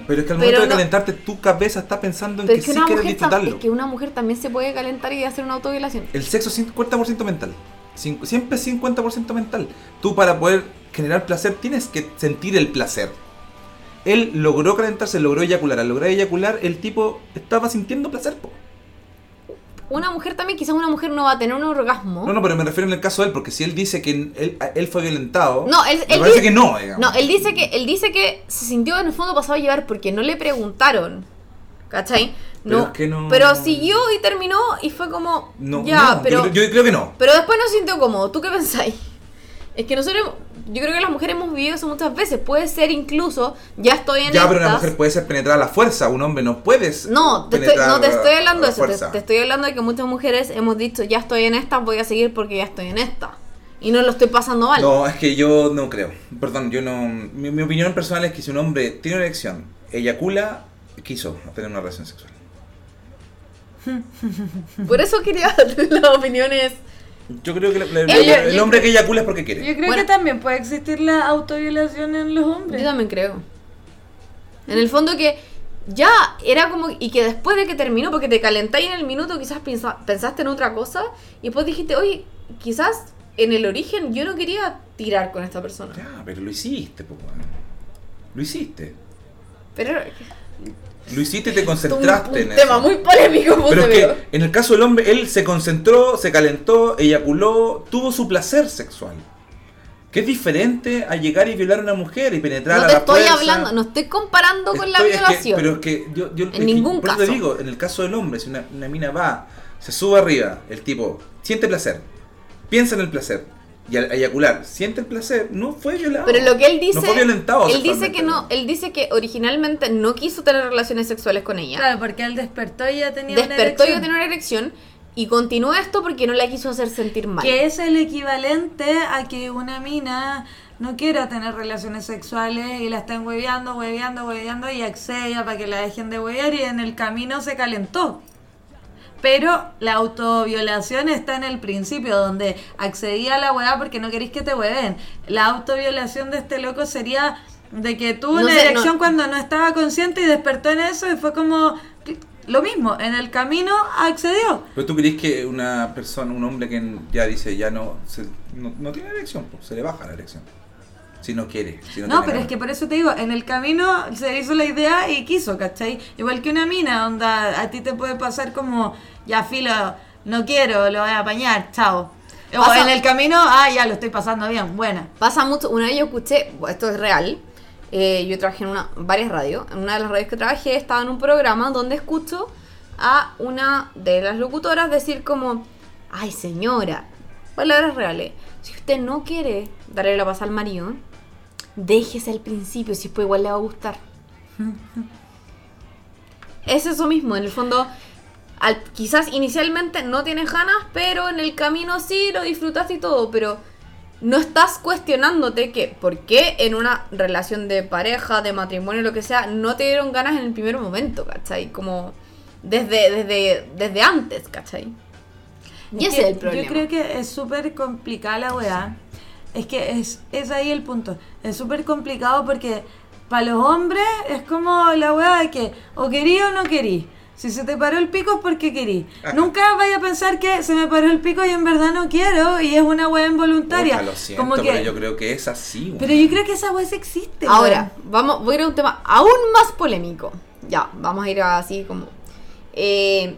Pero es que al momento de calentarte, tu cabeza está pensando en que sí quieres disfrutarlo. es que una mujer también se puede calentar y hacer una autoviolación. El sexo es 50% mental. Siempre es 50% mental. Tú para poder generar placer tienes que sentir el placer. Él logró calentarse, logró eyacular. Al lograr eyacular, el tipo estaba sintiendo placer. po. Una mujer también, quizás una mujer no va a tener un orgasmo. No, no, pero me refiero en el caso de él, porque si él dice que él, él fue violentado, No, él, me él parece dice- que no, digamos. No, él dice que él dice que se sintió en el fondo pasado a llevar porque no le preguntaron. ¿Cachai? Pero No, es que no- pero siguió y terminó y fue como No, ya, no, pero yo, yo creo que no. pero después no se sintió cómodo. ¿Tú qué pensáis? Es que nosotros yo creo que las mujeres hemos vivido eso muchas veces. Puede ser incluso ya estoy en Ya, pero una estas- mujer puede ser penetrada a la fuerza, un hombre no puedes. No, te estoy, no te estoy hablando de eso, te, te estoy hablando de que muchas mujeres hemos dicho, ya estoy en esta, voy a seguir porque ya estoy en esta. Y no lo estoy pasando mal. No, es que yo no creo. Perdón, yo no. Mi, mi opinión personal es que si un hombre tiene una erección, eyacula, quiso tener una relación sexual. [laughs] Por eso quería [laughs] las opiniones. Yo creo que la- la- el yo- hombre que eyacula es porque Yo quiere. creo Bueno. que también puede existir la autoviolación en los hombres. Yo también creo. En el fondo que ya era como. Y que después de que terminó, porque te calentáis en el minuto, quizás pensa- pensaste en otra cosa. Y después dijiste, oye, quizás en el origen yo no quería tirar con esta persona. Ya, pero lo hiciste, po. Lo hiciste. Pero. Lo hiciste y te Un, concentraste un en tema eso. muy polémico, Pero es que en el caso del hombre, él se concentró, se calentó, eyaculó, tuvo su placer sexual. Que es diferente a llegar y violar a una mujer y penetrar No a te la estoy fuerza. hablando, no estoy comparando con la Estoy- es que- violación. pero es que yo, yo- En es que ningún por eso caso. te digo, en el caso del hombre, si una, una mina va, se sube arriba, el tipo siente placer, piensa en el placer y al eyacular siente el placer, no fue violado. Pero lo que él dice, no fue violentado. él dice que no, él dice que originalmente no quiso tener relaciones sexuales con ella. Claro, porque él despertó y ya tenía Despertó y una ya tenía una erección y continuó esto porque no la quiso hacer sentir mal. Que es el equivalente a que una mina no quiera tener relaciones sexuales y la estén hueveando, hueveando, hueveando y acceda para que la dejen de huevear y en el camino se calentó. Pero la autoviolación está en el principio, donde accedía a la hueá porque no queréis que te hueven. La autoviolación de este loco sería de que tuvo No una sé, erección no- cuando no estaba consciente y despertó en eso y fue como lo mismo, en el camino accedió. Pero tú crees que una persona, un hombre que ya dice ya no, se- no, no tiene erección, pues, se le baja la erección. Si no quiere. Si no, pero es que por eso te digo, en el camino se hizo la idea y quiso, ¿cachai? Igual que una mina, onda, a ti te puede pasar como, ya filo, no quiero, lo voy a apañar, chao. O Pasa- en el camino, ah, ya lo estoy pasando bien, buena. Pasa mucho, una vez yo escuché, esto es real, eh, yo trabajé en una, varias radios. En una de las radios que trabajé estaba en un programa donde escucho a una de las locutoras decir como, ay señora, palabras reales, si usted no quiere darle la paz al marido, déjese al principio, si después igual le va a gustar. [laughs] es eso mismo, en el fondo, al- quizás inicialmente no tienes ganas, pero en el camino sí lo disfrutaste y todo, pero no estás cuestionándote que por qué en una relación de pareja, de matrimonio, lo que sea, no te dieron ganas en el primer momento, ¿cachai? Como desde, desde, desde antes, ¿cachai? Y ese que es el problema. Yo creo que es súper complicada la weá. Es que es, es ahí el punto. Es súper complicado porque para los hombres es como la weá de que o querí o no querí. Si se te paró el pico es porque querí. Nunca vaya a pensar que se me paró el pico y en verdad no quiero y es una weá involuntaria. Lo siento, como que, pero yo creo que es así. weón. pero yo creo que esa weá sí existe. Ahora, vamos, voy a ir a un tema aún más polémico. Ya, vamos a ir así como. eh,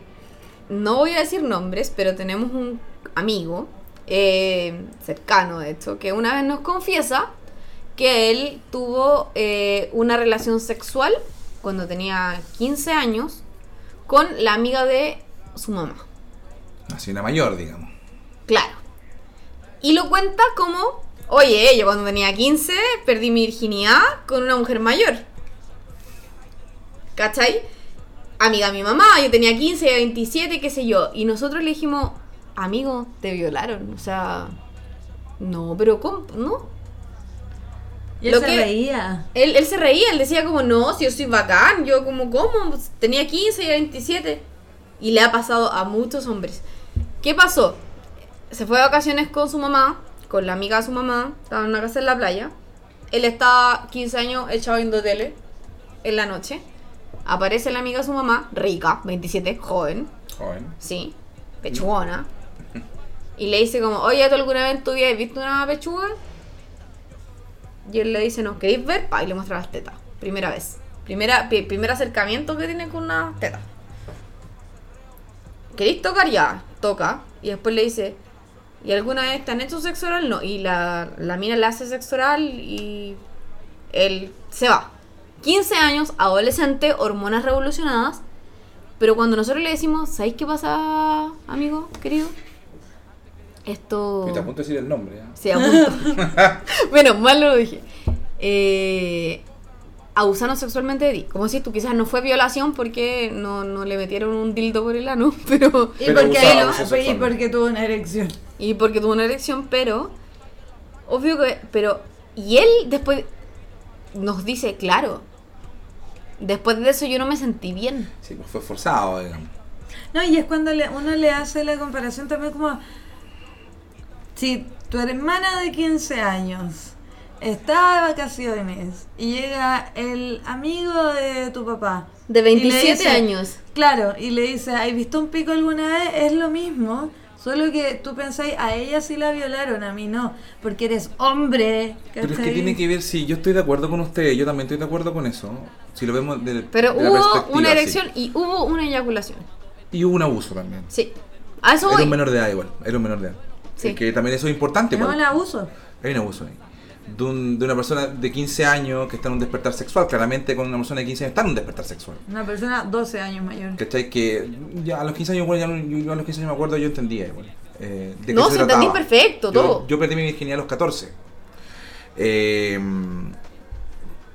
no voy a decir nombres, pero tenemos un amigo eh, cercano, de hecho, que una vez nos confiesa que él tuvo eh, una relación sexual cuando tenía 15 años con la amiga de su mamá. Así una mayor, digamos. Claro. Y lo cuenta como, oye, yo cuando tenía 15 perdí mi virginidad con una mujer mayor. ¿Cachai? Amiga de mi mamá, yo tenía 15, ella 27, qué sé yo. Y nosotros le dijimos, amigo, te violaron. O sea, no, pero ¿cómo? No. Y él lo se que- reía. Él, él se reía, él decía como, no, si yo soy bacán, yo como, ¿cómo? Tenía 15 y 27. Y le ha pasado a muchos hombres. ¿Qué pasó? Se fue de vacaciones con su mamá, con la amiga de su mamá, estaba en una casa en la playa. Él estaba 15 años echado viendo tele en la noche. Aparece la amiga de su mamá, rica, 27, joven, Joven. sí, pechugona. Y le dice como, oye, ¿tú alguna vez en tu vida has visto una pechuga? Y él le dice, no, ¿queréis ver? Pa, y le muestra las tetas. Primera vez. Primera, primer acercamiento que tiene con una teta. ¿Queréis tocar? Ya, toca. Y después le dice, ¿y alguna vez te han hecho sexo oral? No. Y la, la mina le hace sexo oral y él se va. 15 años, adolescente, hormonas revolucionadas. Pero cuando nosotros le decimos, ¿sabéis qué pasa, amigo, querido? Esto... Y te apunto a decir el nombre. ¿eh? Sí, a punto. [laughs] bueno, mal no lo dije. Eh, abusaron sexualmente de ti. Como si tú quizás no fue violación porque no, no le metieron un dildo por el ano, [laughs] pero... Y porque, abuso y porque tuvo una erección. Y porque tuvo una erección, pero... Obvio que... Pero... Y él después nos dice, claro, después de eso yo no me sentí bien. Sí, pues fue forzado, digamos. No, y es cuando le- uno le hace la comparación también como si tu hermana de 15 años está de vacaciones y llega el amigo de tu papá. De y le 27 dice- años. Claro, y le dice, ¿has visto un pico alguna vez? Es lo mismo. Solo que tú pensáis, a ella sí la violaron, a mí no, porque eres hombre. Pero es que tiene que ver, si yo estoy de acuerdo con ustedes, yo también estoy de acuerdo con eso. Si lo vemos de, Pero de la hubo perspectiva, una sí. erección y hubo una eyaculación. Y hubo un abuso también. Sí. A eso Era voy. un menor de edad igual, era un menor de edad. Sí. Que también eso es importante. Es igual. un abuso. Hay un abuso ahí. De, un- de una persona de 15 años que está en un despertar sexual. Claramente con una persona de 15 años está en un despertar sexual. Una persona 12 años mayor. ¿Cachai? Que ya a los 15 años, bueno, ya no- yo, a los 15 años me acuerdo, yo entendía igual. eh, de No, se entendí perfecto, Yo- todo. Yo perdí mi virginidad a los 14. Eh,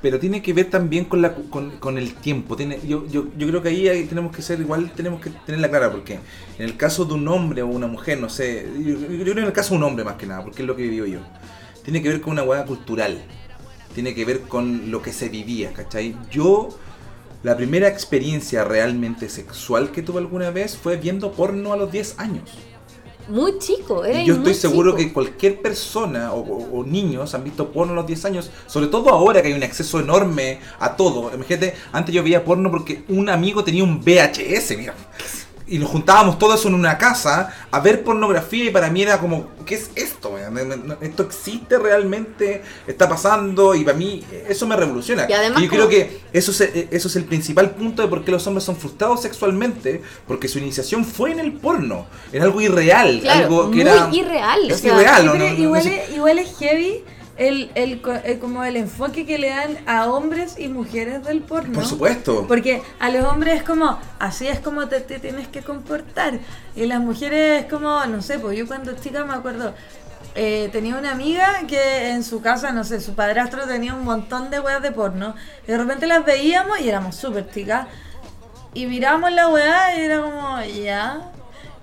pero tiene que ver también con, la, con, con el tiempo. Tiene, yo, yo, yo creo que ahí, tenemos que ser igual, tenemos que tenerla clara, porque en el caso de un hombre o una mujer, no sé, yo, yo creo en el caso de un hombre más que nada, porque es lo que vivo yo, tiene que ver con una hueá cultural, tiene que ver con lo que se vivía, ¿cachai? Yo, la primera experiencia realmente sexual que tuve alguna vez fue viendo porno a los 10 años. Muy chico, era Y yo estoy seguro chico. que cualquier persona o, o- o niños han visto porno a los 10 años, sobre todo ahora que hay un acceso enorme a todo. Imagínate, antes yo veía porno porque un amigo tenía un VHS, mira. Y nos juntábamos todos eso en una casa a ver pornografía y para mí era como, ¿qué es esto? ¿Esto existe realmente? ¿Está pasando? Y para mí eso me revoluciona. Y además yo como- creo que eso es, eh, eso es el principal punto de por qué los hombres son frustrados sexualmente, porque su iniciación fue en el porno, en algo irreal, Claro, algo que muy era irreal. Es o sea, irreal, ¿no? pero no- no- igual, no es, igual es heavy el, el, el- como el enfoque que le dan a hombres y mujeres del porno. Por supuesto. Porque a los hombres es como, así es como te, te tienes que comportar. Y las mujeres es como, no sé, pues yo cuando chica me acuerdo, eh, tenía una amiga que en su casa, no sé, su padrastro tenía un montón de weas de porno. Y de repente las veíamos y éramos súper chicas. Y mirábamos la weá y era como, ya.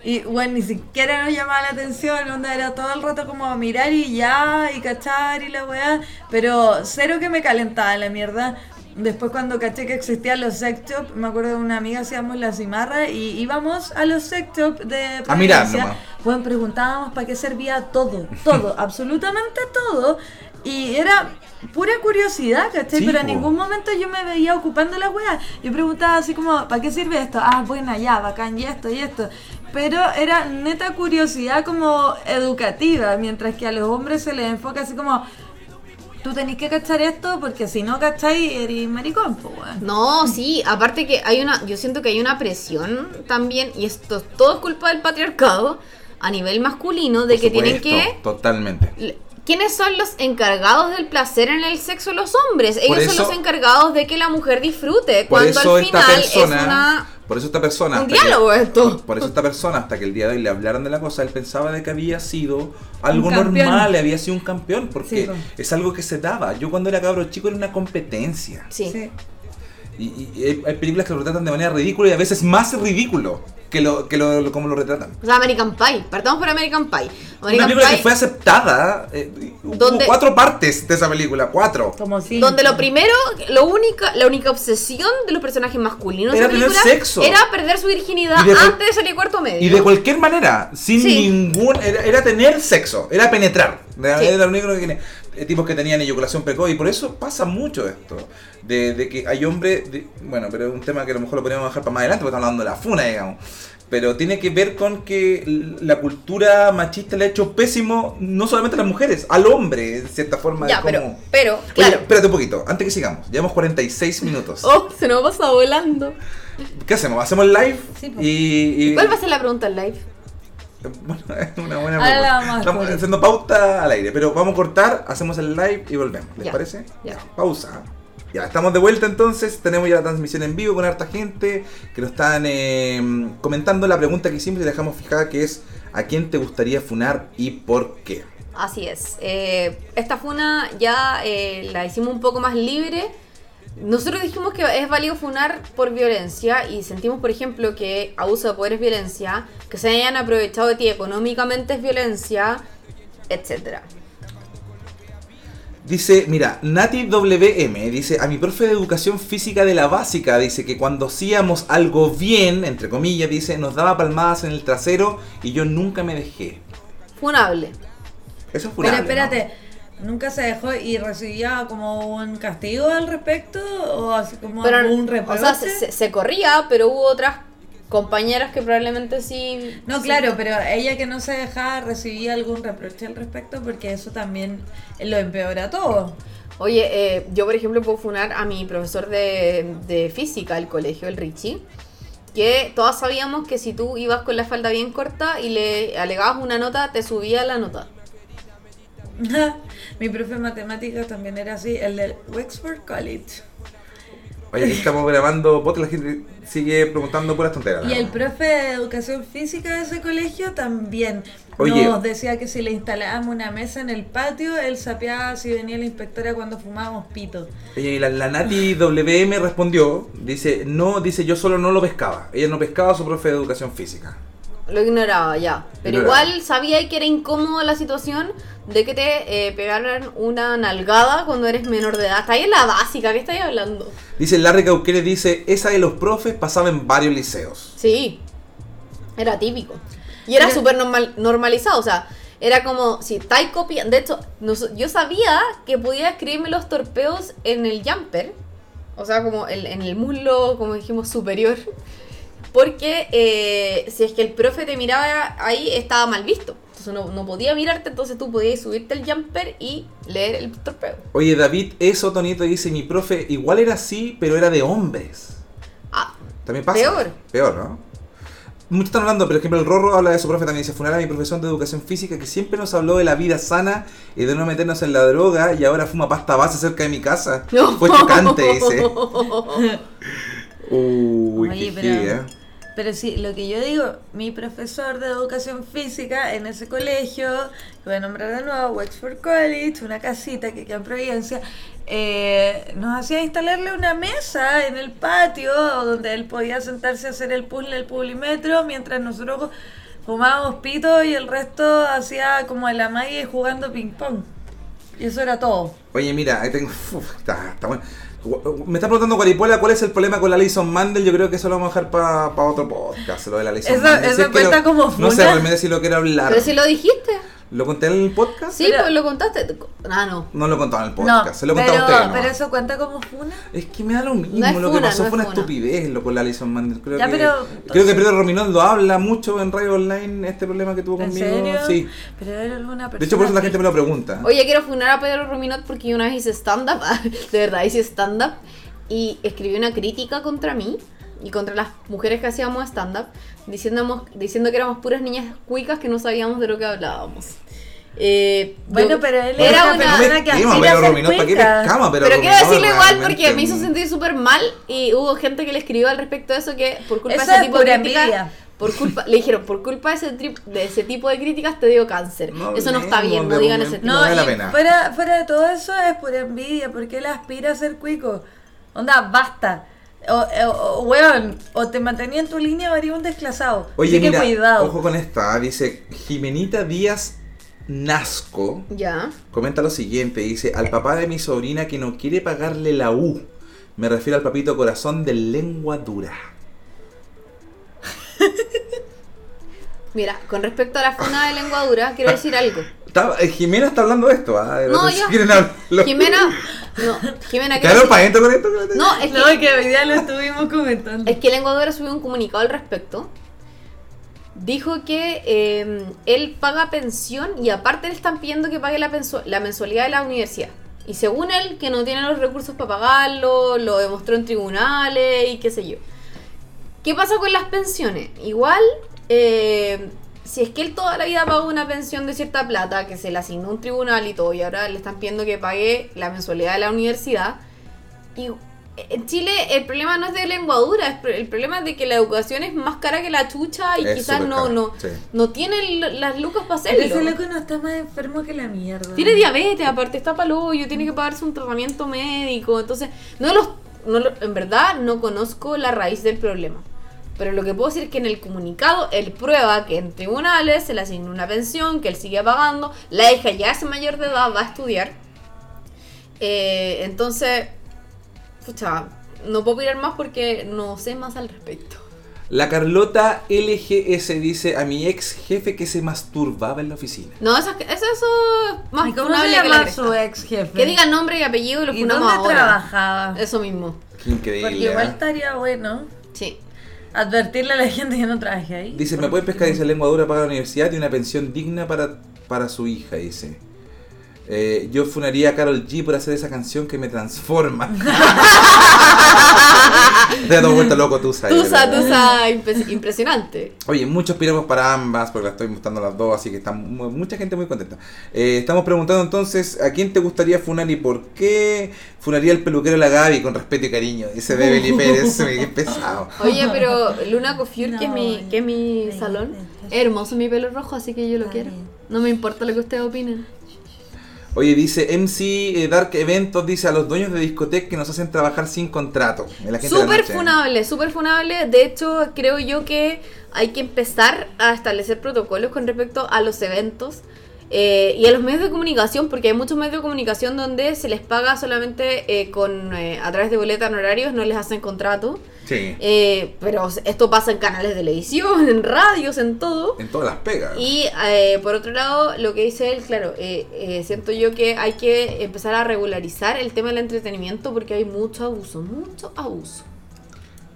Y bueno, ni siquiera nos llamaba la atención, onda era todo el rato como mirar y ya, y cachar y la weá. Pero cero que me calentaba la mierda. Después cuando caché que existían los sex shops, me acuerdo de una amiga, hacíamos la cimarra y íbamos a los sex shops de A mirar Providencia. nomás. Bueno, preguntábamos para qué servía todo, todo, [laughs] absolutamente todo. Y era pura curiosidad, ¿cachai? Sí, Pero en ningún momento yo me veía ocupando la weá. Yo preguntaba así como, ¿para qué sirve esto? Ah, bueno, ya, bacán, y esto, y esto. Pero era neta curiosidad como educativa, mientras que a los hombres se les enfoca así como, tú tenés que cachar esto porque si no cacháis, eres maricón, pues. No, sí, aparte que hay una, yo siento que hay una presión también, y esto es todo es culpa del patriarcado, a nivel masculino, de Por que tienen que... Totalmente. ¿Quiénes son los encargados del placer en el sexo? Los hombres. Ellos eso- son los encargados de que la mujer disfrute. Por Cuando eso al esta final persona, es una, por eso esta persona, un que- diálogo esto. Por eso esta persona, hasta que el día de hoy le hablaron de la cosa, él pensaba de que había sido algo normal, había sido un campeón, porque Sí, es algo que se daba. Yo cuando era cabro chico era una competencia. Sí. Sí. Y, y hay, películas que lo retratan de manera ridícula y a veces más ridículo que lo que lo, lo- como lo retratan. O sea, American Pie. Partamos por American Pie. Una American película que fue aceptada. eh, hubo cuatro partes de esa película, cuatro. Como si. donde lo primero, lo única, la única obsesión de los personajes masculinos Era película sexo. era perder su virginidad de antes de salir cuarto medio. Y de cualquier manera, sin Sí. ningún. Era, era tener sexo, era penetrar. Era, Sí. era lo único que tiene- eh, tipos que tenían eyaculación precoz. Y por eso pasa mucho esto. De, de que hay hombres. de- bueno, pero es un tema que a lo mejor lo podríamos dejar para más adelante, porque estamos hablando de la funa, digamos. Pero tiene que ver con que la cultura machista le ha hecho pésimo no solamente a las mujeres, al hombre, en cierta forma. Ya, de pero, pero, Oye, claro. espérate un poquito, antes que sigamos. Llevamos 46 minutos. Oh, se nos pasa volando. ¿Qué hacemos? ¿Hacemos el live? Sí, po. y, y- ¿Cuál va a ser la pregunta en live? Bueno, [laughs] es una buena la pregunta. Estamos haciendo pauta al aire, pero vamos a cortar, hacemos el live y volvemos. ¿Les Ya, parece? ya. Pausa. Ya, estamos de vuelta entonces, tenemos ya la transmisión en vivo con harta gente que nos están eh, comentando la pregunta que hicimos y dejamos fijada que es ¿a quién te gustaría funar y por qué? Así es. Eh, esta funa ya eh, la hicimos un poco más libre. Nosotros dijimos que es válido funar por violencia y sentimos, por ejemplo, que abuso de poder es violencia, que se hayan aprovechado de ti económicamente es violencia, etcétera. Dice, mira, Nati WM dice, a mi profe de educación física de la básica, dice que cuando hacíamos algo bien, entre comillas, dice, nos daba palmadas en el trasero y yo nunca me dejé. Funable. Eso es Pero funable, espérate, ¿nunca se dejó y recibía como un castigo al respecto? ¿O así como Pero, un o reproche? sea, se, se- se corría, pero hubo otras compañeras que probablemente sí. No, sí. claro, pero ella que no se dejaba recibía algún reproche al respecto porque eso también lo empeora todo. Oye, eh, yo por ejemplo puedo funar a mi profesor de, de física del colegio, el Richie, que todas sabíamos que si tú ibas con la falda bien corta y le alegabas una nota, te subía la nota. [laughs] Mi profe de matemáticas también era así, el del Wexford College. Oye, estamos grabando podcast, la gente sigue preguntando puras tonteras. Y el profe de educación física de ese colegio también Oye. nos decía que si le instalábamos una mesa en el patio, él sapeaba si venía la inspectora cuando fumábamos pito. Oye, y la, la Nati WM respondió, dice, no, dice, yo solo no lo pescaba. Ella no pescaba a su profe de educación física. Lo ignoraba ya. Pero Ignoraba. igual sabía que era incómoda la situación de que te eh, pegaran una nalgada cuando eres menor de edad. Está ahí en la básica, ¿qué estáis hablando? Dice Larry Cauqueres, dice, esa de los profes pasaba en varios liceos. Sí, era típico. Y era súper normal, normalizado, o sea, era como si estáis copiando. De hecho, yo sabía que podía escribirme los torpedos en el jumper, o sea, como el- en el muslo, como dijimos, superior. Porque eh, si es que el profe te miraba ahí, estaba mal visto. Entonces no, no podía mirarte, entonces tú podías subirte el jumper y leer el torpedo. Oye, David, eso, Tonito, dice, mi profe igual era así, pero era de hombres. Ah, También pasa. Peor. Peor, ¿no? Muchos están hablando, por ejemplo, el Rorro habla de su profe también. Dice: Funar a mi profesor de educación física que siempre nos habló de la vida sana y de no meternos en la droga y ahora fuma pasta base cerca de mi casa. No. Fue chocante, dice. [laughs] Uy, Oye, qué pero- ¿eh? Pero sí, lo que yo digo, mi profesor de educación física en ese colegio, que voy a nombrar de nuevo, Wexford College, una casita que queda en Providencia, eh, nos hacía instalarle una mesa en el patio donde él podía sentarse a hacer el puzzle, el pulimetro, mientras nosotros fumábamos pito y el resto hacía como la magia y jugando ping pong. Y eso era todo. Oye, mira, ahí tengo. está, está bueno. Me está preguntando Guaripola cuál es el problema con la Alison Mandel. Yo creo que eso lo vamos a dejar para otro podcast. Lo de la Alison Mandel. eso Si es que cuenta como No sé, funa. realmente si lo quiero hablar. Pero si lo dijiste. ¿Lo conté en el podcast? Sí, Pero- pues lo contaste. Ah, no. No lo he contado en el No, podcast. se lo he contado pero, a ustedes. ¿no? pero eso cuenta como funa. Es que me da lo mismo. No es lo que funa, pasó no fue una funa. estupidez lo con la Alison Mandel. Creo Ya, que, pero, creo que Pedro Rominón lo habla mucho en radio online. Este problema que tuvo ¿En conmigo. serio? Sí. Pero era alguna persona. De hecho, por eso la gente que- me lo pregunta. Oye, quiero funar a Pedro Ruminot porque yo una vez hice stand-up. [laughs] De verdad, hice stand-up. Y escribí una crítica contra mí y contra las mujeres que hacíamos stand-up. Diciendo, diciendo que éramos puras niñas cuicas que no sabíamos de lo que hablábamos. Eh, Bueno, yo- pero él era una- persona que aspira a Pedro ser Rominot, ¿para qué cuica. pescamos a Pedro Pero quiero decirlo igual Realmente, porque me hizo sentir súper mal y hubo gente que le escribió al respecto de eso que por culpa Eso de ese es tipo de críticas, por culpa, le dijeron, por culpa de ese, trip- de ese tipo de críticas te dio cáncer. No eso no está bien, no de digan ese tipo. No No, vale la pena. Fuera, fuera de todo eso es pura envidia, porque él aspira a ser cuico. Onda, basta. O, o, weón, o te mantenía en tu línea o haría un desclasado. Oye, Así que mira, cuidado. ojo con esta. Dice Jimenita Díaz Nasco. Ya. Comenta lo siguiente, dice, al papá de mi sobrina que no quiere pagarle la U. Me refiero al papito corazón de lengua dura. [laughs] Mira, con respecto a la funa de lengua dura, quiero decir algo. Está- eh, Jimena está hablando de esto, ¿ah? No, hablarlo. Jimena, no, Jimena, quiero Claro, para adentro con esto. No, es que, No, que hoy día lo estuvimos comentando. es que Lengua Dura subió un comunicado al respecto. Dijo que eh, él paga pensión y aparte le están pidiendo que pague la, mensualidad de la universidad. Y según él, que no tiene los recursos para pagarlo, lo demostró en tribunales y qué sé yo. ¿Qué pasa con las pensiones? Igual, eh, si es que él toda la vida pagó una pensión de cierta plata, que se le asignó un tribunal y todo, y ahora le están pidiendo que pague la mensualidad de la universidad, y en Chile el problema no es de lengua dura, es pro- el problema es de que la educación es más cara que la chucha y Es quizás no, cara, no, sí. no tiene las lucas para Pero ese hacerlo. loco no está más enfermo que la mierda. Tiene diabetes, aparte está paloyo, tiene que pagarse un tratamiento médico. Entonces, no los, no lo- en verdad no conozco la raíz del problema. Pero lo que puedo decir es que en el comunicado él prueba que en tribunales se le asigna una pensión, que él sigue pagando, la hija ya es mayor de edad, va a estudiar. Eh, entonces, pucha, no puedo opinar más porque no sé más al respecto. La Carlota LGS dice a mi ex jefe que se masturbaba en la oficina. No, eso, eso, eso es más ¿Y cómo funable se que llama cresta. su ex jefe? Que diga nombre y apellido y lo ¿Y dónde ahora. trabajaba? Eso mismo. Qué increíble. Porque igual ¿eh? estaría bueno Sí. Advertirle a la gente que no trabaje ahí. Dice, ¿me puede pescar? Dice lengua dura para la universidad y una pensión digna para, para su hija, dice. Eh, yo funaría a Carol G por hacer esa canción que me transforma. [laughs] Te has dado vuelta loco Tusa, tusa, impe- impresionante. Oye, muchos piramos para ambas, porque las estoy mostrando las dos, así que está mu- mucha gente muy contenta. Eh, estamos preguntando entonces, ¿a quién te gustaría funar y por qué? Funaría el peluquero de la Gaby con respeto y cariño. Dice Bebeli Pérez, qué pesado. Oye, pero [laughs] Luna Cofiur, que es mi, que es mi salón, es hermoso mi pelo rojo, así que yo lo quiero. No me importa lo que ustedes opinen. Oye, dice MC eh, Dark Eventos, dice a los dueños de discoteca que nos hacen trabajar sin contrato. Súper noche. funable, súper funable. De hecho, creo yo que hay que empezar a establecer protocolos con respecto a los eventos eh, y a los medios de comunicación, porque hay muchos medios de comunicación donde se les paga solamente eh, con eh, a través de boletas en horarios, no les hacen contrato. Sí, Eh, pero esto pasa en canales de televisión, en radios, en todo. en todas las pegas. Y eh, por otro lado, lo que dice él, claro, eh, eh, siento yo que hay que empezar a regularizar el tema del entretenimiento porque hay mucho abuso, mucho abuso.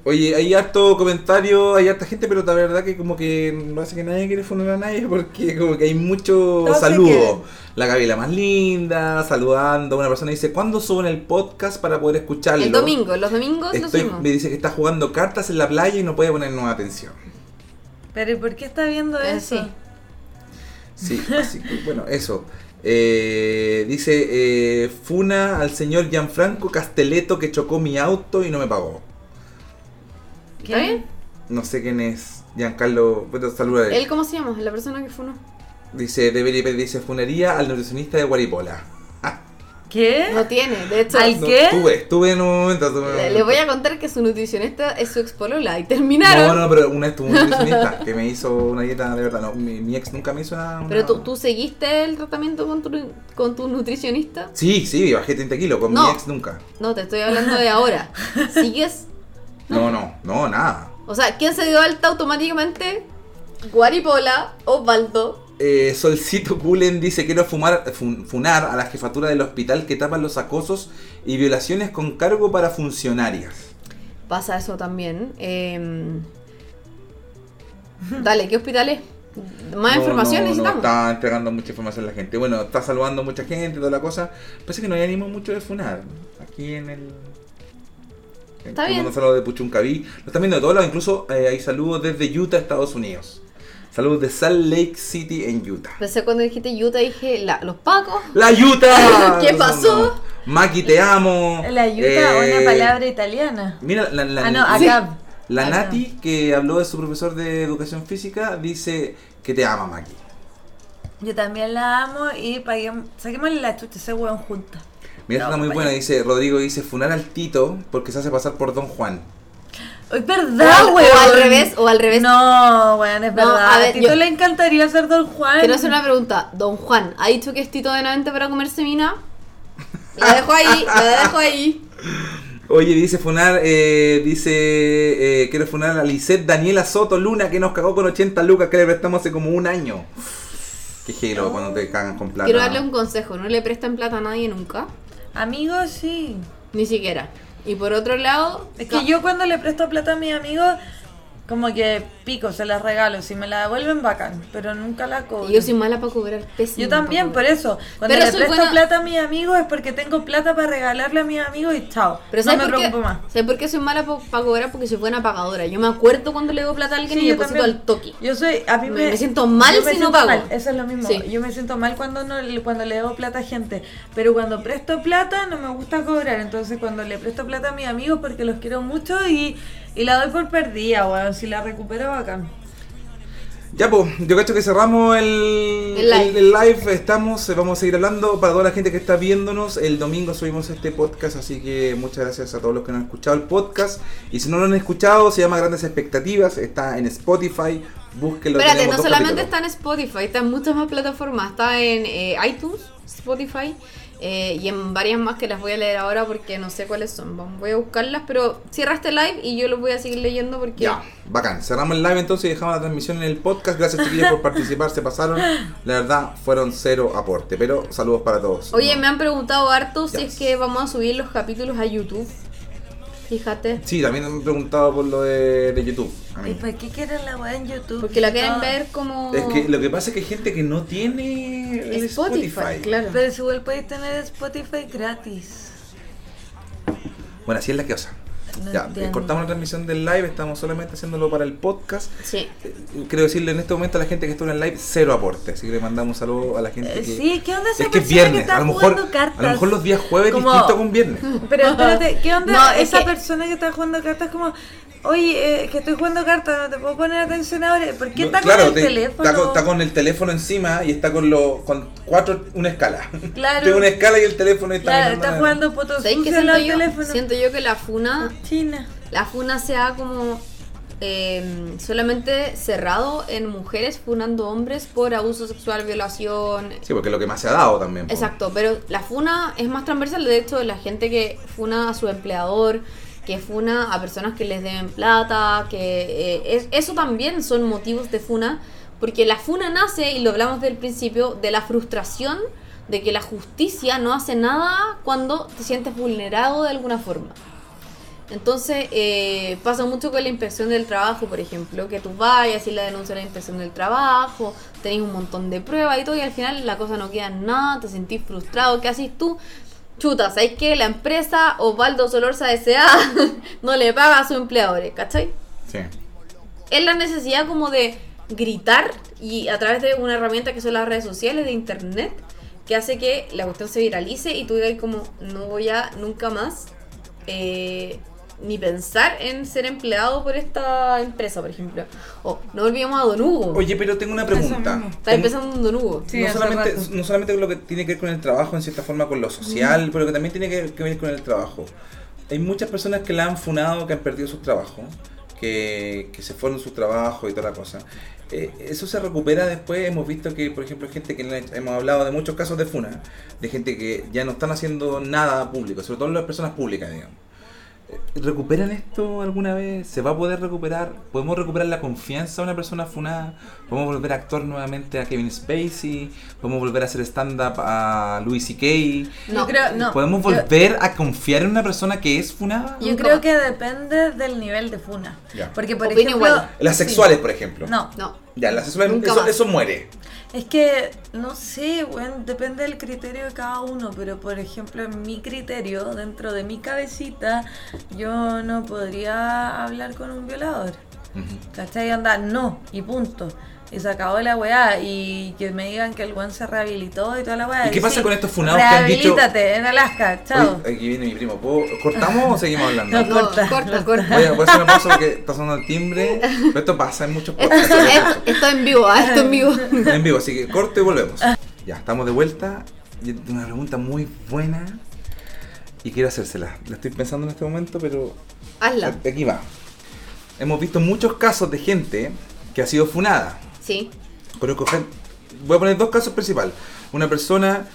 Oye, hay harto comentario, hay harta gente, pero la verdad que como que no hace que nadie quiere funar a nadie porque como que hay mucho saludo. La Gaby la más linda, saludando. Una persona dice, ¿cuándo suben el podcast para poder escucharlo? El domingo, los domingos lo Estoy, subimos. me dice que está jugando cartas en la playa y no puede poner nueva atención. Pero ¿y por qué está viendo Eh, eso? sí. Sí, así que bueno, eso. Eh, dice, eh, funa al señor Gianfranco Castelletto que chocó mi auto y no me pagó. ¿Está bien? No sé quién es. Giancarlo, bueno, saluda a él. ¿Él cómo se llama? La persona que fue no. Dice, debería dice, funería al nutricionista de Guaripola. [laughs] ¿Qué? No tiene, de hecho. ¿Al No, qué? Estuve, estuve en un momento. estuve en un Le, voy a contar que su nutricionista es su expolola y terminaron. No, no, pero una vez tuve un nutricionista que me hizo una dieta de verdad. No, mi, mi ex nunca me hizo una. Pero una- tú, tú seguiste el tratamiento con tu, con tu nutricionista. Sí, sí, bajé 30 kilos. Con No. mi ex nunca. No, te estoy hablando de ahora. [laughs] ¿Sigues? No, no, no, nada. O sea, ¿quién se dio alta automáticamente? Guaripola, Osvaldo. Eh, Solcito Gulen dice quiero fumar, fun- funar a la jefatura del hospital que tapan los acosos y violaciones con cargo para funcionarias. Pasa eso también. Eh, Dale, ¿qué hospital es? Más No, información no, no, necesitamos. está entregando mucha información a la gente. Bueno, está saludando a mucha gente, toda la cosa. Parece que no hay ánimo mucho de funar. Aquí en el. Está bien. saludos de Puchuncaví. Lo están viendo de todos lados, incluso eh, hay saludos desde Utah, Estados Unidos. Saludos de Salt Lake City en Utah. Pensé cuando dijiste Utah, dije la- los pacos. ¡La Utah! [laughs] ¿Qué pasó? no. Maki, te amo. La ayuda Eh, una palabra italiana. Mira, la, la, ah, no, la- acá. la Acá. Nati, que habló de su profesor de educación física, dice que te ama, Maki. Yo también la amo y paguemos, saquémosle la chucha ese weón juntas. Mira, No, está muy buena, dice Rodrigo, dice funar al Tito porque se hace pasar por Don Juan. Es verdad, al- o al revés, o al revés. No, weón, es No, verdad. a ver, Tito yo- le encantaría ser Don Juan. Quiero hacer una pregunta. Don Juan, ¿ha dicho que es Tito Benavente para comerse mina? La dejo ahí, la dejo ahí. Oye, dice funar, eh, dice, eh, quiero funar a Lisette Daniela Soto Luna que nos cagó con 80 lucas que le prestamos hace como un año. Qué gelo cuando te cagan con plata. Quiero darle un consejo. No le presten plata a nadie nunca. Amigos, sí. Ni siquiera. Y por otro lado... Es que yo cuando le presto plata a mis amigos, como que pico, se las regalo. Si me la devuelven, bacán. Pero nunca la cobro. Y yo soy mala para cobrar. pésima Yo también, por eso. Cuando Pero le presto buena- plata a mis amigos es porque tengo plata para regalarle a mis amigos y chao. Pero no ¿sabes me por qué? preocupo más. ¿Sabes por qué soy mala para cobrar? Porque soy buena pagadora. Yo me acuerdo cuando le doy plata a alguien Sí, y yo deposito también. al toque. Yo soy, a mí Me- siento mal me si no pago. mal, Eso es lo mismo. Sí. Yo me siento mal cuando no cuando le debo plata a gente, pero cuando presto plata no me gusta cobrar. Entonces cuando le presto plata a mis amigos porque los quiero mucho y, y la doy por perdida, weón. Si la recupero bacán. Ya, pues, yo cacho que cerramos el, El live. el- el live. Estamos, eh, vamos a seguir hablando. Para toda la gente que está viéndonos, el domingo subimos este podcast. Así que muchas gracias a todos los que no han escuchado el podcast. Y si no lo han escuchado, se llama Grandes Expectativas. Está en Spotify. Búsquenlo. Espérate, no solamente capítulos. está en Spotify, está en muchas más plataformas. Está en eh, iTunes, Spotify eh, y en varias más que las voy a leer ahora porque no sé cuáles son. Vamos, Voy a buscarlas, pero cierra este live y yo los voy a seguir leyendo porque. Ya, bacán. Cerramos el live entonces y dejamos la transmisión en el podcast. Gracias chiquillos por participar, se pasaron. La verdad, fueron cero aporte, pero saludos para todos. Oye, No. me han preguntado harto si es que vamos a subir los capítulos a YouTube. Fíjate. Sí, también me han preguntado por lo de, de YouTube. a ¿Y por qué quieren la weá en YouTube? Porque la quieren ver como. Es que lo que pasa es que hay gente que no tiene el Spotify, Spotify. claro. Pero si igual podéis tener Spotify gratis. Bueno, así es la cosa. No ya, eh, entiendo. cortamos la transmisión del live, estamos solamente haciéndolo para el podcast. Sí. Eh, Quiero decirle en este momento a la gente que estuvo en el live, cero aporte. Así que le mandamos un saludo a la gente Eh, que. sí, ¿qué onda esa es que es persona que viernes. está a, lo mejor, jugando cartas? a lo mejor los días jueves es Como- distinto con viernes. [laughs] Pero espérate, ¿qué onda No, es esa que- persona que está jugando cartas? Como, oye, eh, que estoy jugando cartas, no te puedo poner atención ahora. ¿Por qué No, está claro, con el te- teléfono? Está con, está con el teléfono encima y está con los con cuatro una escala. Claro. [laughs] Tiene una escala y el teléfono está Claro, está jugando fotos ¿Sabéis qué sucias siento yo? teléfono. Siento yo que la funa China. la funa se ha como eh, solamente cerrado en mujeres funando hombres por abuso sexual, violación. Sí, porque es lo que más se ha dado también. Exacto, pero la funa es más transversal. De hecho, la gente que funa a su empleador, que funa a personas que les deben plata, que eh, es- eso también son motivos de funa, porque la funa nace, y lo hablamos del principio, de la frustración de que la justicia no hace nada cuando te sientes vulnerado de alguna forma. Entonces, eh, pasa mucho con la inspección del trabajo, por ejemplo, que tú vayas y la denuncia a la inspección del trabajo, tenéis un montón de pruebas y todo, y al final la cosa no queda en nada, te sentís frustrado, ¿qué haces tú? Chuta, ¿sabes que La empresa Osvaldo Solorza S.A. [laughs] no le paga a sus empleadores, ¿cachai? Sí. es la necesidad como de gritar y a través de una herramienta que son las redes sociales, de internet, que hace que la cuestión se viralice y tú digas como, no voy a nunca más eh, ni pensar en ser empleado por esta empresa, por ejemplo. O no olvidemos a Don Hugo. Oye, pero tengo una pregunta. Está empezando en Don Hugo. Sí, no, solamente, rato. no solamente lo que tiene que ver con el trabajo, en cierta forma con lo social, pero que también tiene que, que ver con el trabajo. Hay muchas personas que la han funado, que han perdido sus trabajos, que, que se fueron de su trabajo y toda la cosa. Eh, eso se recupera después. Hemos visto que, por ejemplo, hay gente que hemos hablado de muchos casos de funa, de gente que ya no están haciendo nada público, sobre todo las personas públicas, digamos. ¿Recuperan esto alguna vez? ¿Se va a poder recuperar? ¿Podemos recuperar la confianza de una persona funada? ¿Podemos volver a actuar nuevamente a Kevin Spacey? ¿Podemos volver a hacer stand-up a Louis C.K.? No. Creo, no. ¿Podemos Yo- volver a confiar en una persona que es funada? Yo creo que depende del nivel de funa. Ya. Porque, por Opino ejemplo. igual. Las sí. sexuales, por ejemplo. No. No. Ya, las sexuales, Nunca eso, eso muere. Es que, no sé, bueno, depende del criterio de cada uno, pero por ejemplo, en mi criterio, dentro de mi cabecita, yo no podría hablar con un violador. ¿Cachai? Anda, no, y punto. Y se acabó la weá. Y que me digan que el weón se rehabilitó y toda la weá. ¿Y qué pasa con estos funados que han dicho- Rehabilítate en Alaska, chao. Oye, aquí viene mi primo. ¿Puedo- ¿Cortamos o seguimos hablando? No, No, corta, corta, corta. Voy a, voy a hacer una pausa porque está sonando el timbre. Pero esto pasa en muchos Esto, podcasts. es- esto en vivo, ah, esto en vivo. [laughs] en vivo, así que corto y volvemos. Ya, estamos de vuelta. Una pregunta muy buena y quiero hacérsela. La estoy pensando en este momento, pero Hazla. aquí va. Hemos visto muchos casos de gente que ha sido funada. Sí. Conozco gen- Voy a poner dos casos principales. Una persona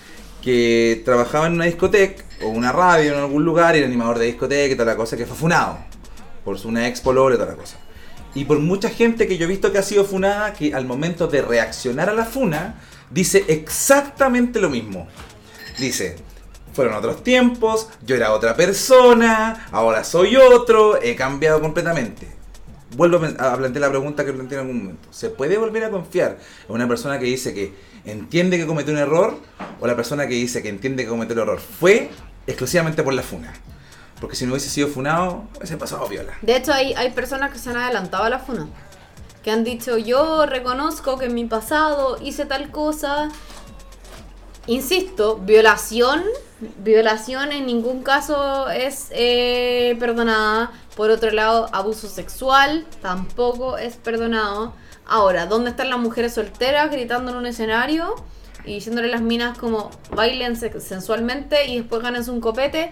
que trabajaba en una discoteca o una radio en algún lugar, era animador de discoteca y toda la cosa, que fue funado por una ex pololo y toda la cosa. Y por mucha gente que yo he visto que ha sido funada, que al momento de reaccionar a la funa, dice exactamente lo mismo. Dice, fueron otros tiempos, yo era otra persona, ahora soy otro, he cambiado completamente. Vuelvo a plantear la pregunta que planteé en algún momento. ¿Se puede volver a confiar en una persona que dice que entiende que cometió un error o la persona que dice que entiende que cometió el error fue exclusivamente por la funa? Porque si no hubiese sido funado, hubiese pasado viola. De hecho, hay, hay personas que se han adelantado a la funa. Que han dicho, yo reconozco que en mi pasado hice tal cosa. Insisto, violación. Violación en ningún caso es eh, perdonada. Por otro lado, abuso sexual tampoco es perdonado. Ahora, ¿dónde están las mujeres solteras gritando en un escenario y diciéndole a las minas como bailen se- sensualmente y después ganen un copete?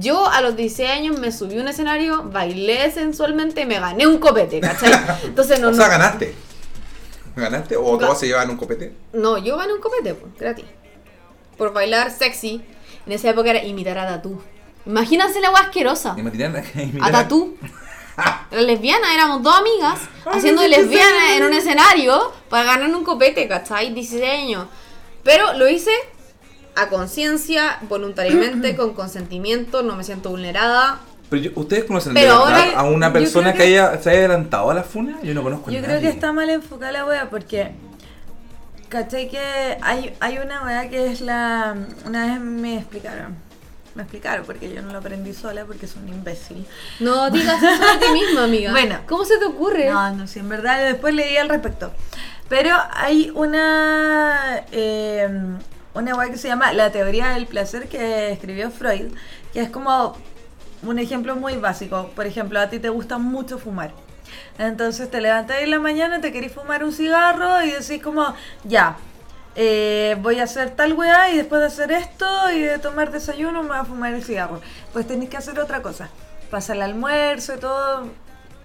Yo a los 16 años me subí a un escenario, bailé sensualmente y me gané un copete, ¿cachai? [laughs] Entonces no, o sea, no, ganaste. ¿Ganaste? ¿O todos se llevaban un copete? no, yo gané un copete, pues, gratis. Por bailar sexy. En esa época era imitar a Tatú. Imagínense la agua asquerosa. A Tatú. Era [laughs] lesbiana, éramos dos amigas haciendo de qué lesbiana pesado. en un escenario para ganar un copete, ¿cachai? 16 años. Pero lo hice a conciencia, voluntariamente, [clears throat] con consentimiento, no me siento vulnerada. Pero yo- ¿Ustedes conocen Pero ahora- a una persona que, que- haya, se haya adelantado a la funa? Yo no conozco a Yo nadie. creo que está mal enfocada la wea porque. ¿Cachai? Que hay, hay una wea que es la. Una vez me explicaron. Me explicaron porque yo no lo aprendí sola porque soy un imbécil. No digas eso de ti misma, amiga. [laughs] Bueno. ¿Cómo se te ocurre? No, no sé, en verdad después leí al respecto. Pero hay una. eh, una wea que se llama La teoría del placer que escribió Freud, que es como un ejemplo muy básico. Por ejemplo, a ti te gusta mucho fumar. Entonces te levantas en la mañana, te querés fumar un cigarro y decís como, ya, eh, voy a hacer tal weá y después de hacer esto y de tomar desayuno me voy a fumar el cigarro. Pues tenés que hacer otra cosa. Pasa el almuerzo y todo,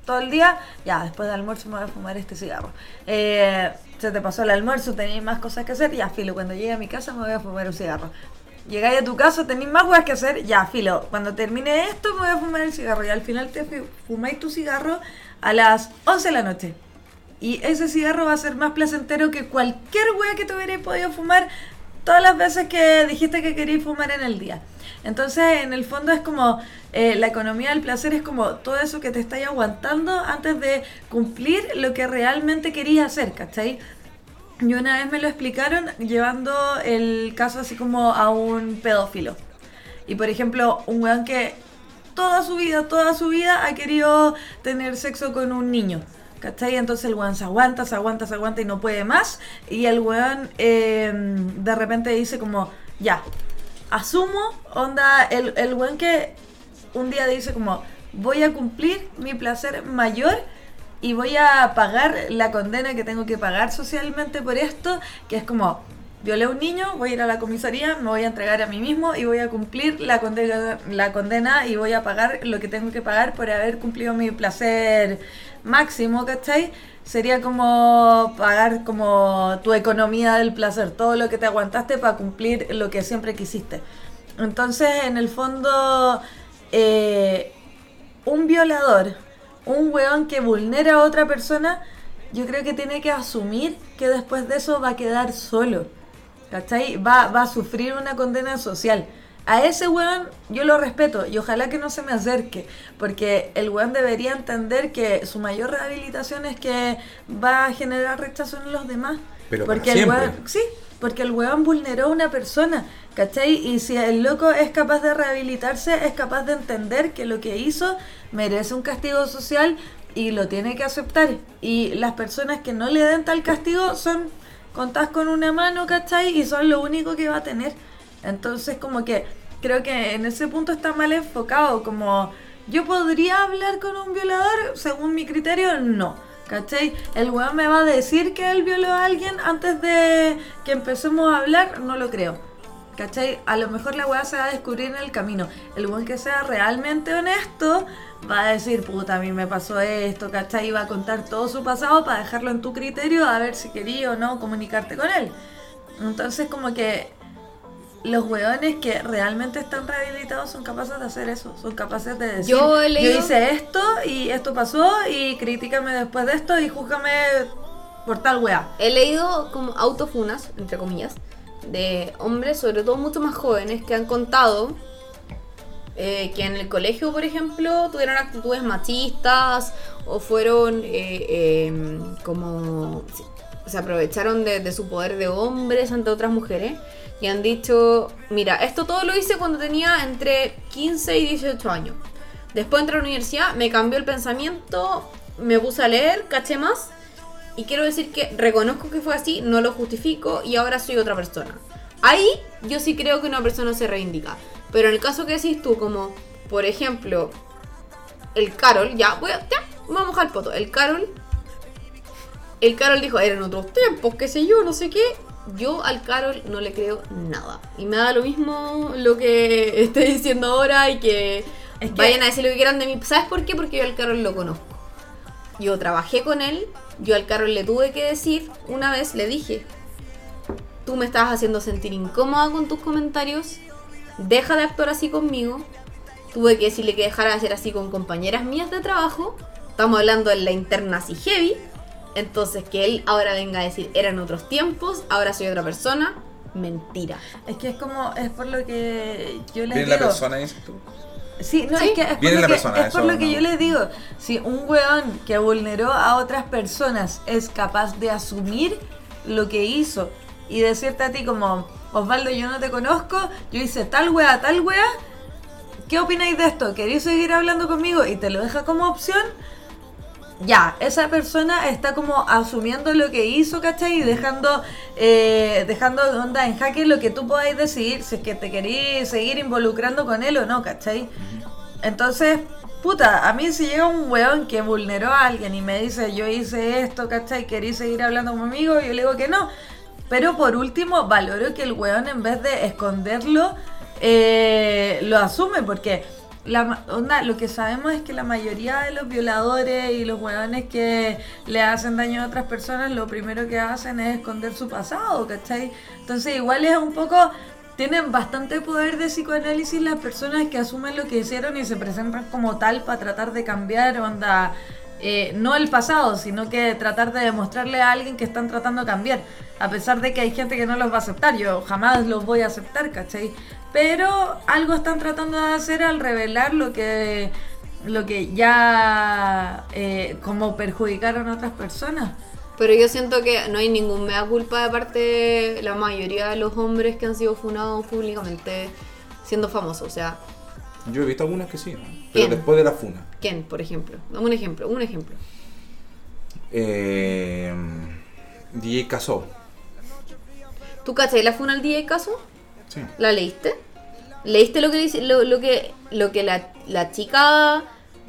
todo el día, ya, después del almuerzo me voy a fumar este cigarro. Eh, se te pasó el almuerzo, tenéis más cosas que hacer, ya, filo, cuando llegue a mi casa me voy a fumar un cigarro. Llegáis a tu casa, tenéis más weas que hacer, ya, filo, cuando termine esto me voy a fumar el cigarro y al final te fu- fumáis tu cigarro a las 11 de la noche. Y ese cigarro va a ser más placentero que cualquier wea que te hubierais podido fumar todas las veces que dijiste que querías fumar en el día. Entonces, en el fondo es como eh, la economía del placer es como todo eso que te estáis aguantando antes de cumplir lo que realmente querías hacer, ¿cachai? Y una vez me lo explicaron llevando el caso así como a un pedófilo. Y por ejemplo, un weón que toda su vida, toda su vida ha querido tener sexo con un niño. ¿Cachai? Entonces el weón se aguanta, se aguanta, se aguanta y no puede más. Y el weón eh, de repente dice como, ya, asumo, onda, el, el weón que un día dice como, voy a cumplir mi placer mayor y voy a pagar la condena que tengo que pagar socialmente por esto, que es como, violé a un niño, voy a ir a la comisaría, me voy a entregar a mí mismo y voy a cumplir la condena, y voy a pagar lo que tengo que pagar por haber cumplido mi placer máximo, ¿cachai? Sería como pagar como tu economía del placer, todo lo que te aguantaste para cumplir lo que siempre quisiste. Entonces, en el fondo, eh, un violador, un weón que vulnera a otra persona, yo creo que tiene que asumir que después de eso va a quedar solo. ¿Cachai? Va, va a sufrir una condena social. A ese weón yo lo respeto y ojalá que no se me acerque, porque el weón debería entender que su mayor rehabilitación es que va a generar rechazo en los demás. Pero para porque el siempre. weón, sí, porque el weón vulneró a una persona, ¿cachai? Y si el loco es capaz de rehabilitarse, es capaz de entender que lo que hizo merece un castigo social y lo tiene que aceptar. Y las personas que no le den tal castigo son contadas con una mano, ¿cachai? Y son lo único que va a tener. Entonces como que creo que en ese punto está mal enfocado, como yo podría hablar con un violador, según mi criterio, no. ¿Cachai? El weón me va a decir que él violó a alguien antes de que empecemos a hablar, no lo creo. ¿Cachai? A lo mejor la weá se va a descubrir en el camino. El weón que sea realmente honesto va a decir, puta, a mí me pasó esto, ¿cachai? Y va a contar todo su pasado para dejarlo en tu criterio a ver si quería o no comunicarte con él. Entonces como que los weones que realmente están rehabilitados son capaces de hacer eso, son capaces de decir, Yo hice esto y esto pasó y críticame después de esto y júzgame por tal weá. He leído como autofunas, entre comillas, de hombres, sobre todo mucho más jóvenes, que han contado eh, que en el colegio, por ejemplo, tuvieron actitudes machistas o fueron eh, eh, como... se aprovecharon de, de su poder de hombres ante otras mujeres y han dicho, mira, esto todo lo hice cuando tenía entre 15 y 18 años. Después entré a la universidad, me cambió el pensamiento, me puse a leer, caché más y quiero decir que reconozco que fue así, no lo justifico y ahora soy otra persona. Ahí yo sí creo que una persona se reivindica. Pero en el caso que decís tú, como por ejemplo, el Carol, ya, voy a, vamos a mojar el poto. El Carol, el Carol dijo, eran otros tiempos, qué sé yo, no sé qué. Yo al Carol no le creo nada. Y me da lo mismo lo que [laughs] esté diciendo ahora y que, Es que- vayan a decir lo que quieran de mí. ¿Sabes por qué? Porque yo al Carol lo conozco. Yo trabajé con él, yo al Carol le tuve que decir, una vez le dije, tú me estás haciendo sentir incómoda con tus comentarios, deja de actuar así conmigo. Tuve que decirle que dejara de hacer así con compañeras mías de trabajo. Estamos hablando en la interna así heavy. Entonces que él ahora venga a decir, eran otros tiempos, ahora soy otra persona. Mentira. Es que es como, es por lo que yo les Viene la digo. persona, dices tú. Sí, no, Sí. es que es por, lo la que, persona, es por eso lo que no. yo les digo. Si un weón que vulneró a otras personas es capaz de asumir lo que hizo y decirte a ti como, Osvaldo, yo no te conozco, yo hice tal wea, tal wea, ¿qué opináis de esto? ¿Queréis seguir hablando conmigo? Y te lo deja como opción. Ya, esa persona está como asumiendo lo que hizo, ¿cachai? Y dejando, eh, dejando onda en jaque lo que tú podáis decidir si es que te queréis seguir involucrando con él o no, ¿cachai? Entonces, puta, a mí si llega un weón que vulneró a alguien y me dice yo hice esto, ¿cachai? ¿Queréis seguir hablando conmigo? Yo le digo que no. Pero por último, valoro que el weón en vez de esconderlo, eh, lo asume, porque lo que sabemos es que la mayoría de los violadores y los weones que le hacen daño a otras personas, lo primero que hacen es esconder su pasado, ¿cachai? Entonces igual es un poco... Tienen bastante poder de psicoanálisis las personas que asumen lo que hicieron y se presentan como tal para tratar de cambiar, onda, eh, no el pasado, sino que tratar de demostrarle a alguien que están tratando de cambiar. A pesar de que hay gente que no los va a aceptar, yo jamás los voy a aceptar, ¿cachai? Pero algo están tratando de hacer al revelar lo que, lo que ya eh, como perjudicaron a otras personas. Pero yo siento que no hay ningún mea culpa de parte de la mayoría de los hombres que han sido funados públicamente siendo famosos. O sea, Yo he visto algunas que sí, ¿no? pero ¿Quién? después de la funa. ¿quién, por ejemplo? Dame un ejemplo, un ejemplo. Eh, DJ Casó. ¿Tú cachai la funa al DJ caso? Sí. ¿La leíste? ¿Leíste lo que lo, lo que lo que la, la chica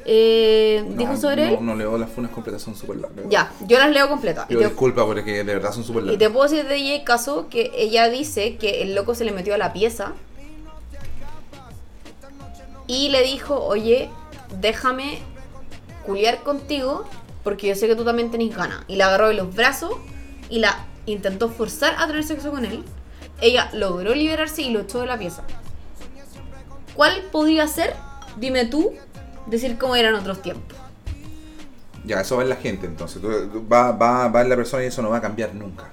eh, dijo sobre no, él? no leo las funas completas, son súper largas. Ya, yo las leo completas. Y te, disculpa porque de verdad son súper y largas. te puedo decir de DJ Caso que ella dice que el loco se le metió a la pieza y le dijo, oye, déjame culiar contigo porque yo sé que tú también tenés ganas. Y la agarró de los brazos y la intentó forzar a tener sexo con él. Ella logró liberarse y lo echó de la pieza. ¿Cuál podría ser, dime tú, decir cómo eran otros tiempos? Ya, eso va en la gente entonces. Va, va, va en la persona y eso no va a cambiar nunca.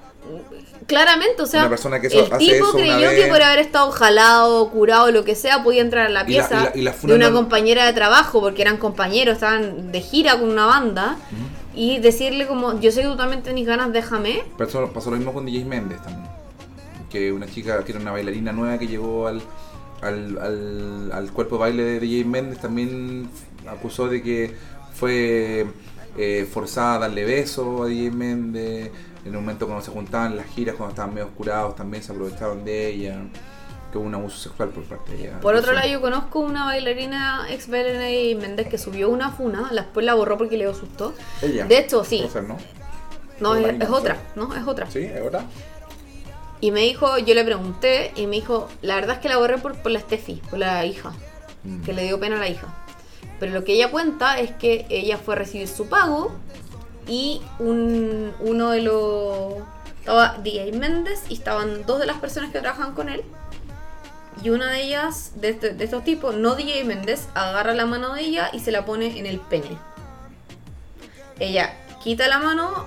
Claramente, o sea, Una persona que eso- el hace tipo eso una creyó vez- que por haber estado jalado, curado, lo que sea, podía entrar a la Y la- pieza y la- y la de una no- compañera de trabajo, porque eran compañeros, estaban de gira con una banda, y decirle como, yo sé que tú también tenés ganas, déjame. Pasó, pasó lo mismo con DJ Méndez también. Que una chica que era una bailarina nueva que llegó al, al, al, al cuerpo de baile de DJ Méndez también acusó de que fue eh, forzada a darle besos a DJ Méndez. En un momento cuando se juntaban las giras, cuando estaban medio oscurados, también se aprovecharon de ella. Que hubo un abuso sexual por parte de ella. Por otro lado, yo conozco una bailarina ex bailarina de Méndez que subió una funa, después la borró porque le dio susto. Ella. De hecho, sí. Ser, ¿no? No, es, es otra. ¿no? Es otra. Sí, es verdad. Y me dijo, yo le pregunté, y me dijo, la verdad es que la borré por, por la Steffi, por la hija. Mm. que le dio pena a la hija. Pero lo que ella cuenta es que ella fue a recibir su pago y un, uno de los... Estaba DJ Méndez y estaban dos de las personas que trabajan con él. Y una de ellas, de, este- de estos tipos, no DJ Méndez, agarra la mano de ella y se la pone en el pene. Ella quita la mano,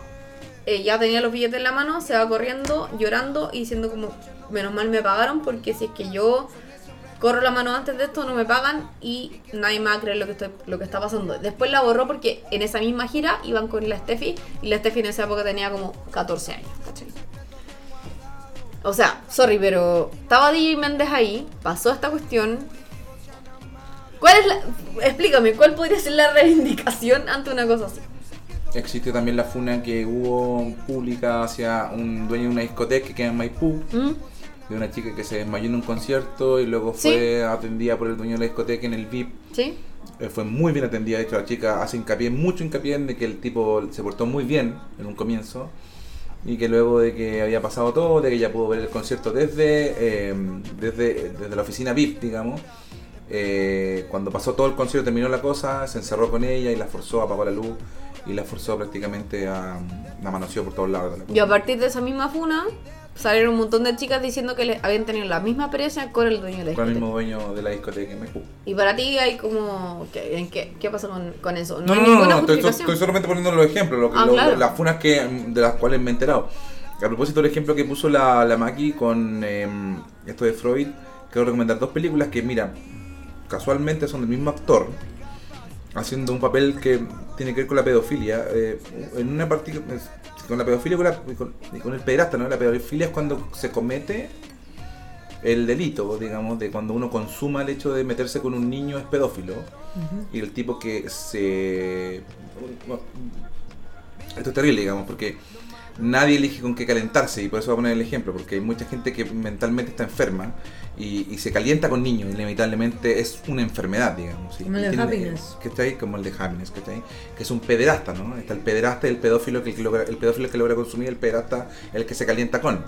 eh, ya tenía los billetes en la mano, se va corriendo, llorando y diciendo como, menos mal me pagaron porque si es que yo corro la mano antes de esto no me pagan y nadie me va a creer lo que, estoy, lo que está pasando. Después la borró porque en esa misma gira iban con la Steffi y la Steffi en esa época tenía como 14 años, ¿cachai? O sea, sorry, pero estaba DJ Méndez ahí, pasó esta cuestión. ¿Cuál es la... Explícame, ¿cuál podría ser la reivindicación ante una cosa así? Existe también la funa que hubo pública hacia un dueño de una discoteca que queda en Maipú, ¿Mm? de una chica que se desmayó en un concierto y luego fue atendida por el dueño de la discoteca en el VIP. ¿Sí? Eh, fue muy bien atendida, de hecho la chica hace hincapié, mucho hincapié en de que el tipo se portó muy bien en un comienzo y que luego de que había pasado todo, de que ella pudo ver el concierto desde, eh, desde, desde la oficina VIP, digamos. eh, cuando pasó todo el concierto, terminó la cosa, se encerró con ella y la forzó, apagó la luz y la forzó prácticamente a... la manoseó por todos lados. de la cosa. Y a partir de esa misma funa salieron un montón de chicas diciendo que les habían tenido la misma experiencia con el dueño de la Con el discoteca. mismo dueño de la discoteca en Maipú. Y para ti hay como... ¿Qué, qué, qué pasa con, con eso? No, hay no, no, no, estoy, solamente poniendo los ejemplos, lo que- Ah, lo- claro. las funas que, de las cuales me he enterado. A propósito del ejemplo que puso la, la Maki con em, esto de Freud, quiero recomendar dos películas que, mira, casualmente son del mismo actor, haciendo un papel que tiene que ver con la pedofilia. eh, en una parte con la pedofilia y con, la- con- el pederasta, ¿no? La pedofilia es cuando se comete el delito, digamos, de cuando uno consuma el hecho de meterse con un niño es pedófilo. Y el tipo que se... bueno, esto es terrible, digamos, porque nadie elige con qué calentarse y por eso voy a poner el ejemplo, porque hay mucha gente que mentalmente está enferma y, y se calienta con niños, inevitablemente es una enfermedad, digamos. ¿sí? Como el de tiene- Happiness. que está ahí, como el de Happiness, que está ahí, que es un pederasta, ¿no? Está el pederasta y el pedófilo que, el que logra, el pedófilo que logra consumir, el pederasta el que se calienta con.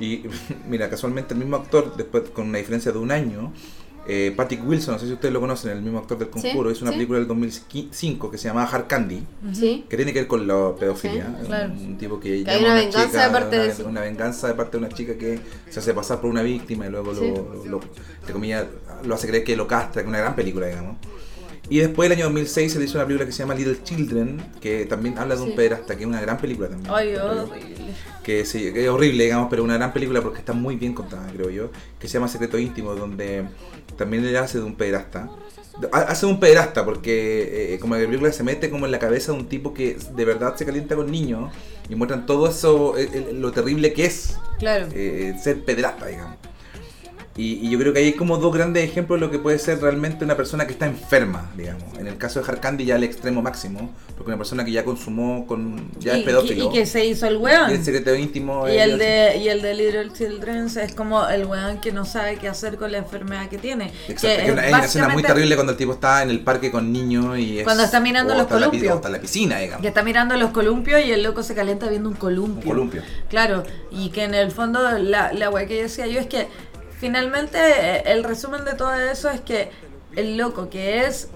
Y [laughs] mira, casualmente el mismo actor, después con una diferencia de un año, eh, Patrick Wilson, no sé si ustedes lo conocen, el mismo actor del Sí, Conjuro, hizo una sí. película del 2005 que se llama Hard Candy, Sí. que tiene que ver con la pedofilia. Sí, un- claro. Un tipo que, Que hay llama una venganza chica, de parte de una, eso. una venganza de parte de una chica que se hace pasar por una víctima y luego Sí. lo, lo, lo- comillas, lo hace creer que lo castra, que es una gran película, digamos. Y después, el año 2006, se le hizo una película que se llama Little Children, que también habla de un Sí. pederasta, que es una gran película también. Ay, horrible. que sí, que es horrible, digamos, pero una gran película porque está muy bien contada, creo yo, que se llama Secreto Íntimo, donde también él hace de un pederasta. Ha- Hace de un pederasta porque eh, como la película se mete como en la cabeza de un tipo que de verdad se calienta con niños y muestran todo eso, lo terrible que es Claro. eh, ser pederasta, digamos. Y, y yo creo que hay como dos grandes ejemplos de lo que puede ser realmente una persona que está enferma, digamos. En el caso de Harkandi ya al extremo máximo, porque una persona que ya consumó con ya y, es pedófilo. y que se hizo el weón. Y el secreto íntimo Y es- el de y el de Little Children es como el weón que no sabe qué hacer con la enfermedad que tiene. Exacto, Que es una, hay una escena muy terrible cuando el tipo está en el parque con niños y es, Cuando está mirando los la columpios. o está en la piscina, digamos. Que está mirando los columpios y el loco se calienta viendo un columpio. Un columpio. Claro, y que en el fondo la, la weá que yo decía yo es que finalmente eh, el resumen de todo eso es que el loco que es,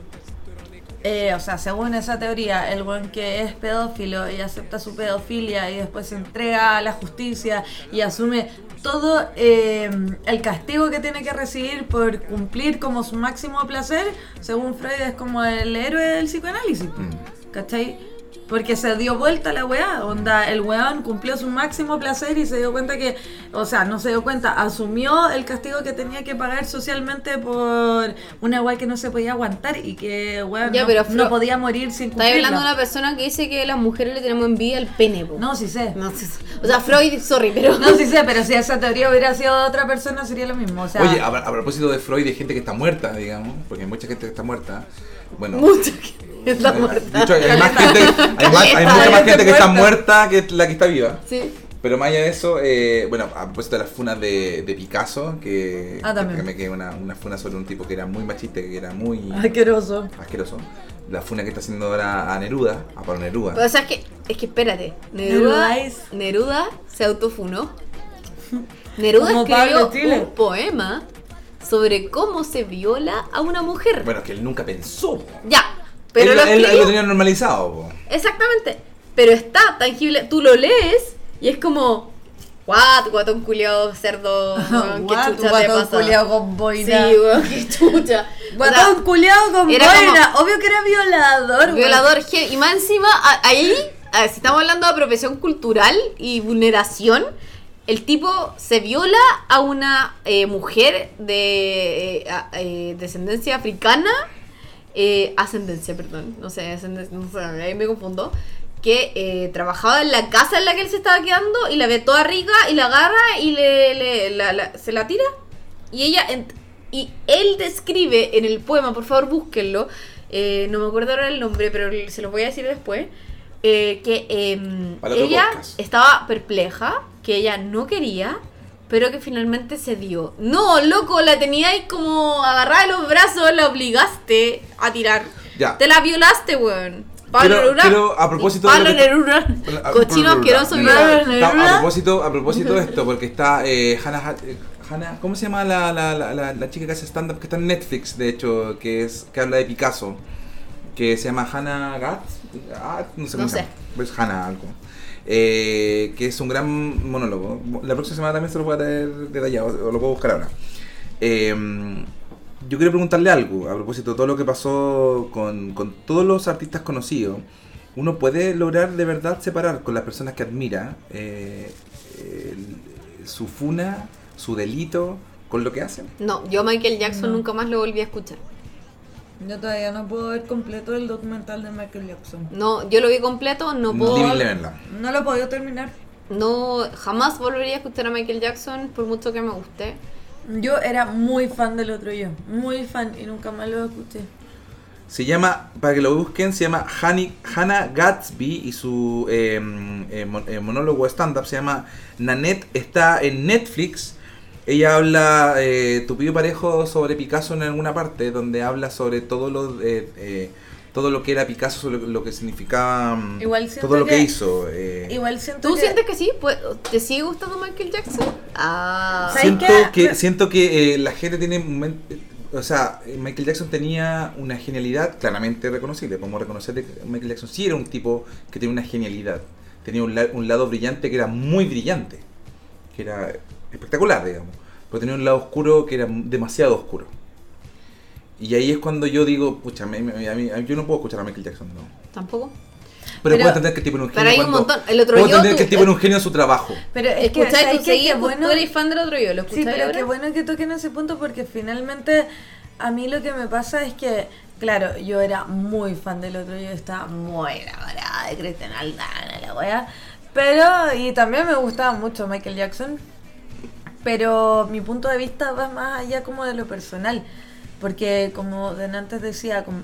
eh, o sea, según esa teoría, el buen que es pedófilo y acepta su pedofilia y después se entrega a la justicia y asume todo eh, el castigo que tiene que recibir por cumplir como su máximo placer, según Freud es como el héroe del psicoanálisis. Mm. ¿Cachai? Porque se dio vuelta la weá, onda, el weón cumplió su máximo placer y se dio cuenta que, o sea, no se dio cuenta, asumió el castigo que tenía que pagar socialmente por una weá que no se podía aguantar y que weón Ya, no, pero no Flo- podía morir sin Estás cumplirlo. hablando de una persona que dice que las mujeres le tenemos envidia al pene, po. No, sí sé. No, sí, sí. o sea, Freud, sorry, pero. No, sí sé, pero si esa teoría hubiera sido de otra persona sería lo mismo, o sea... Oye, a, a propósito de Freud y de gente que está muerta, digamos, porque hay mucha gente que está muerta. Bueno, Mucha gente [laughs] está de muerta. hecho, hay, más gente, hay, más- hay mucha más gente que está muerta. que la que está viva. Sí. Pero más allá de eso, eh, bueno, a propósito de las funas de, de Picasso, que, Ah, también. que me quedé una, una funa sobre un tipo que era muy machista, que era muy Asqueroso. asqueroso. La funa que está haciendo ahora a Neruda, a Pablo Neruda. Pero, o sea, es que, es que espérate. Neruda, Neruda es- Neruda se autofunó. [laughs] Neruda Como escribió un poema sobre cómo se viola a una mujer. Bueno, que él nunca pensó. Ya, pero él, lo él- él escribió. lo tenía normalizado. po. Exactamente. Pero está tangible. Tú lo lees y es como. What, guatón culiao, cerdo. [laughs] weón, ¿Qué Guat- chucha te guatón pasa? culiao con Sí, boina. weón, qué chucha. O sea, Guatón culiao con era boina. Obvio que era violador, weón. Violador, gen- y más encima, ahí, a ver, si estamos hablando de apropiación cultural y vulneración, el tipo se viola a una eh, mujer de eh, eh, descendencia africana, eh, ascendencia, perdón, no sé, ascendencia, no sé, ahí me confundo, que eh, trabajaba en la casa en la que él se estaba quedando y la ve toda rica y la agarra y le, le- la- la- se la tira. Y ella y él describe en el poema, por favor búsquenlo, eh, no me acuerdo ahora el nombre, pero se los voy a decir después, eh, que em, ella podcast. estaba perpleja, que ella no quería, pero que finalmente se dio. No, loco, la tenía ahí como agarrada de los brazos, la obligaste a tirar. Ya. Te la violaste, weón. Pablo Quiero- Neruda. quiero, a propósito de Pablo Neruda. Cochino asqueroso. Neruda. está- a propósito, a propósito de esto, porque está eh, Hannah, eh, Hannah- ¿cómo se llama la, la, la, la, chica que hace stand-up? Que está en Netflix, de hecho, que es que habla de Picasso, que se llama Hannah Gatt, no sé cómo No se sé. pues Hannah algo. Eh, que es un gran monólogo. La próxima semana también se lo voy a traer detallado, o lo puedo buscar ahora. Eh, yo quiero preguntarle algo a propósito de todo lo que pasó con, con todos los artistas conocidos. Uno puede lograr de verdad separar con las personas que admira eh, el- su funa, su delito, con lo que hacen. No, yo Michael Jackson No. nunca más lo volví a escuchar. Yo todavía no puedo ver completo el documental de Michael Jackson. No, yo lo vi completo, no puedo. Levenland. No lo he podido terminar. No, jamás volvería a escuchar a Michael Jackson por mucho que me guste. Yo era muy fan del otro yo. Muy fan y nunca más lo escuché. Se llama, para que lo busquen, se llama Hannah Gatsby y su eh, eh, mon- eh, monólogo stand-up se llama Nanette. Está en Netflix. Ella habla eh, tupido parejo sobre Picasso en alguna parte, donde habla sobre todo lo, eh, eh, todo lo que era Picasso, sobre lo que significaba mm, Igual todo lo que, que- hizo. eh. Igual siento ¿Tú que... sientes que sí? Pues, ¿Te sigue gustando Michael Jackson? Ah. ¿Sabes Siento que, siento que eh, la gente tiene o sea, Michael Jackson tenía una genialidad claramente reconocible. Podemos reconocer que Michael Jackson sí era un tipo que tenía una genialidad. Tenía un, la- un lado brillante que era muy brillante. Que era espectacular, digamos. Pero tenía un lado oscuro que era demasiado oscuro. Y ahí es cuando yo digo, pucha, me- me- a mí- a mí- yo no puedo escuchar a Michael Jackson, no. ¿Tampoco? Pero, Pero- puedo entender que el tipo era un genio. pero hay un montón. El otro puedo yo, entender tú- que el tipo era un genio en su trabajo. Pero es que, ¿Escucháis? ¿sabes ¿Tú? Qué bueno... ¿Tú eres fan del otro yo? ¿Lo Sí, escucháis pero ahora? qué bueno que toquen ese punto porque finalmente a mí lo que me pasa es que, claro, yo era muy fan del otro, yo estaba muy enamorada de Cristian Aldana, la wea. Pero, y también me gustaba mucho Michael Jackson. Pero mi punto de vista va más allá como de lo personal, porque como antes decía, como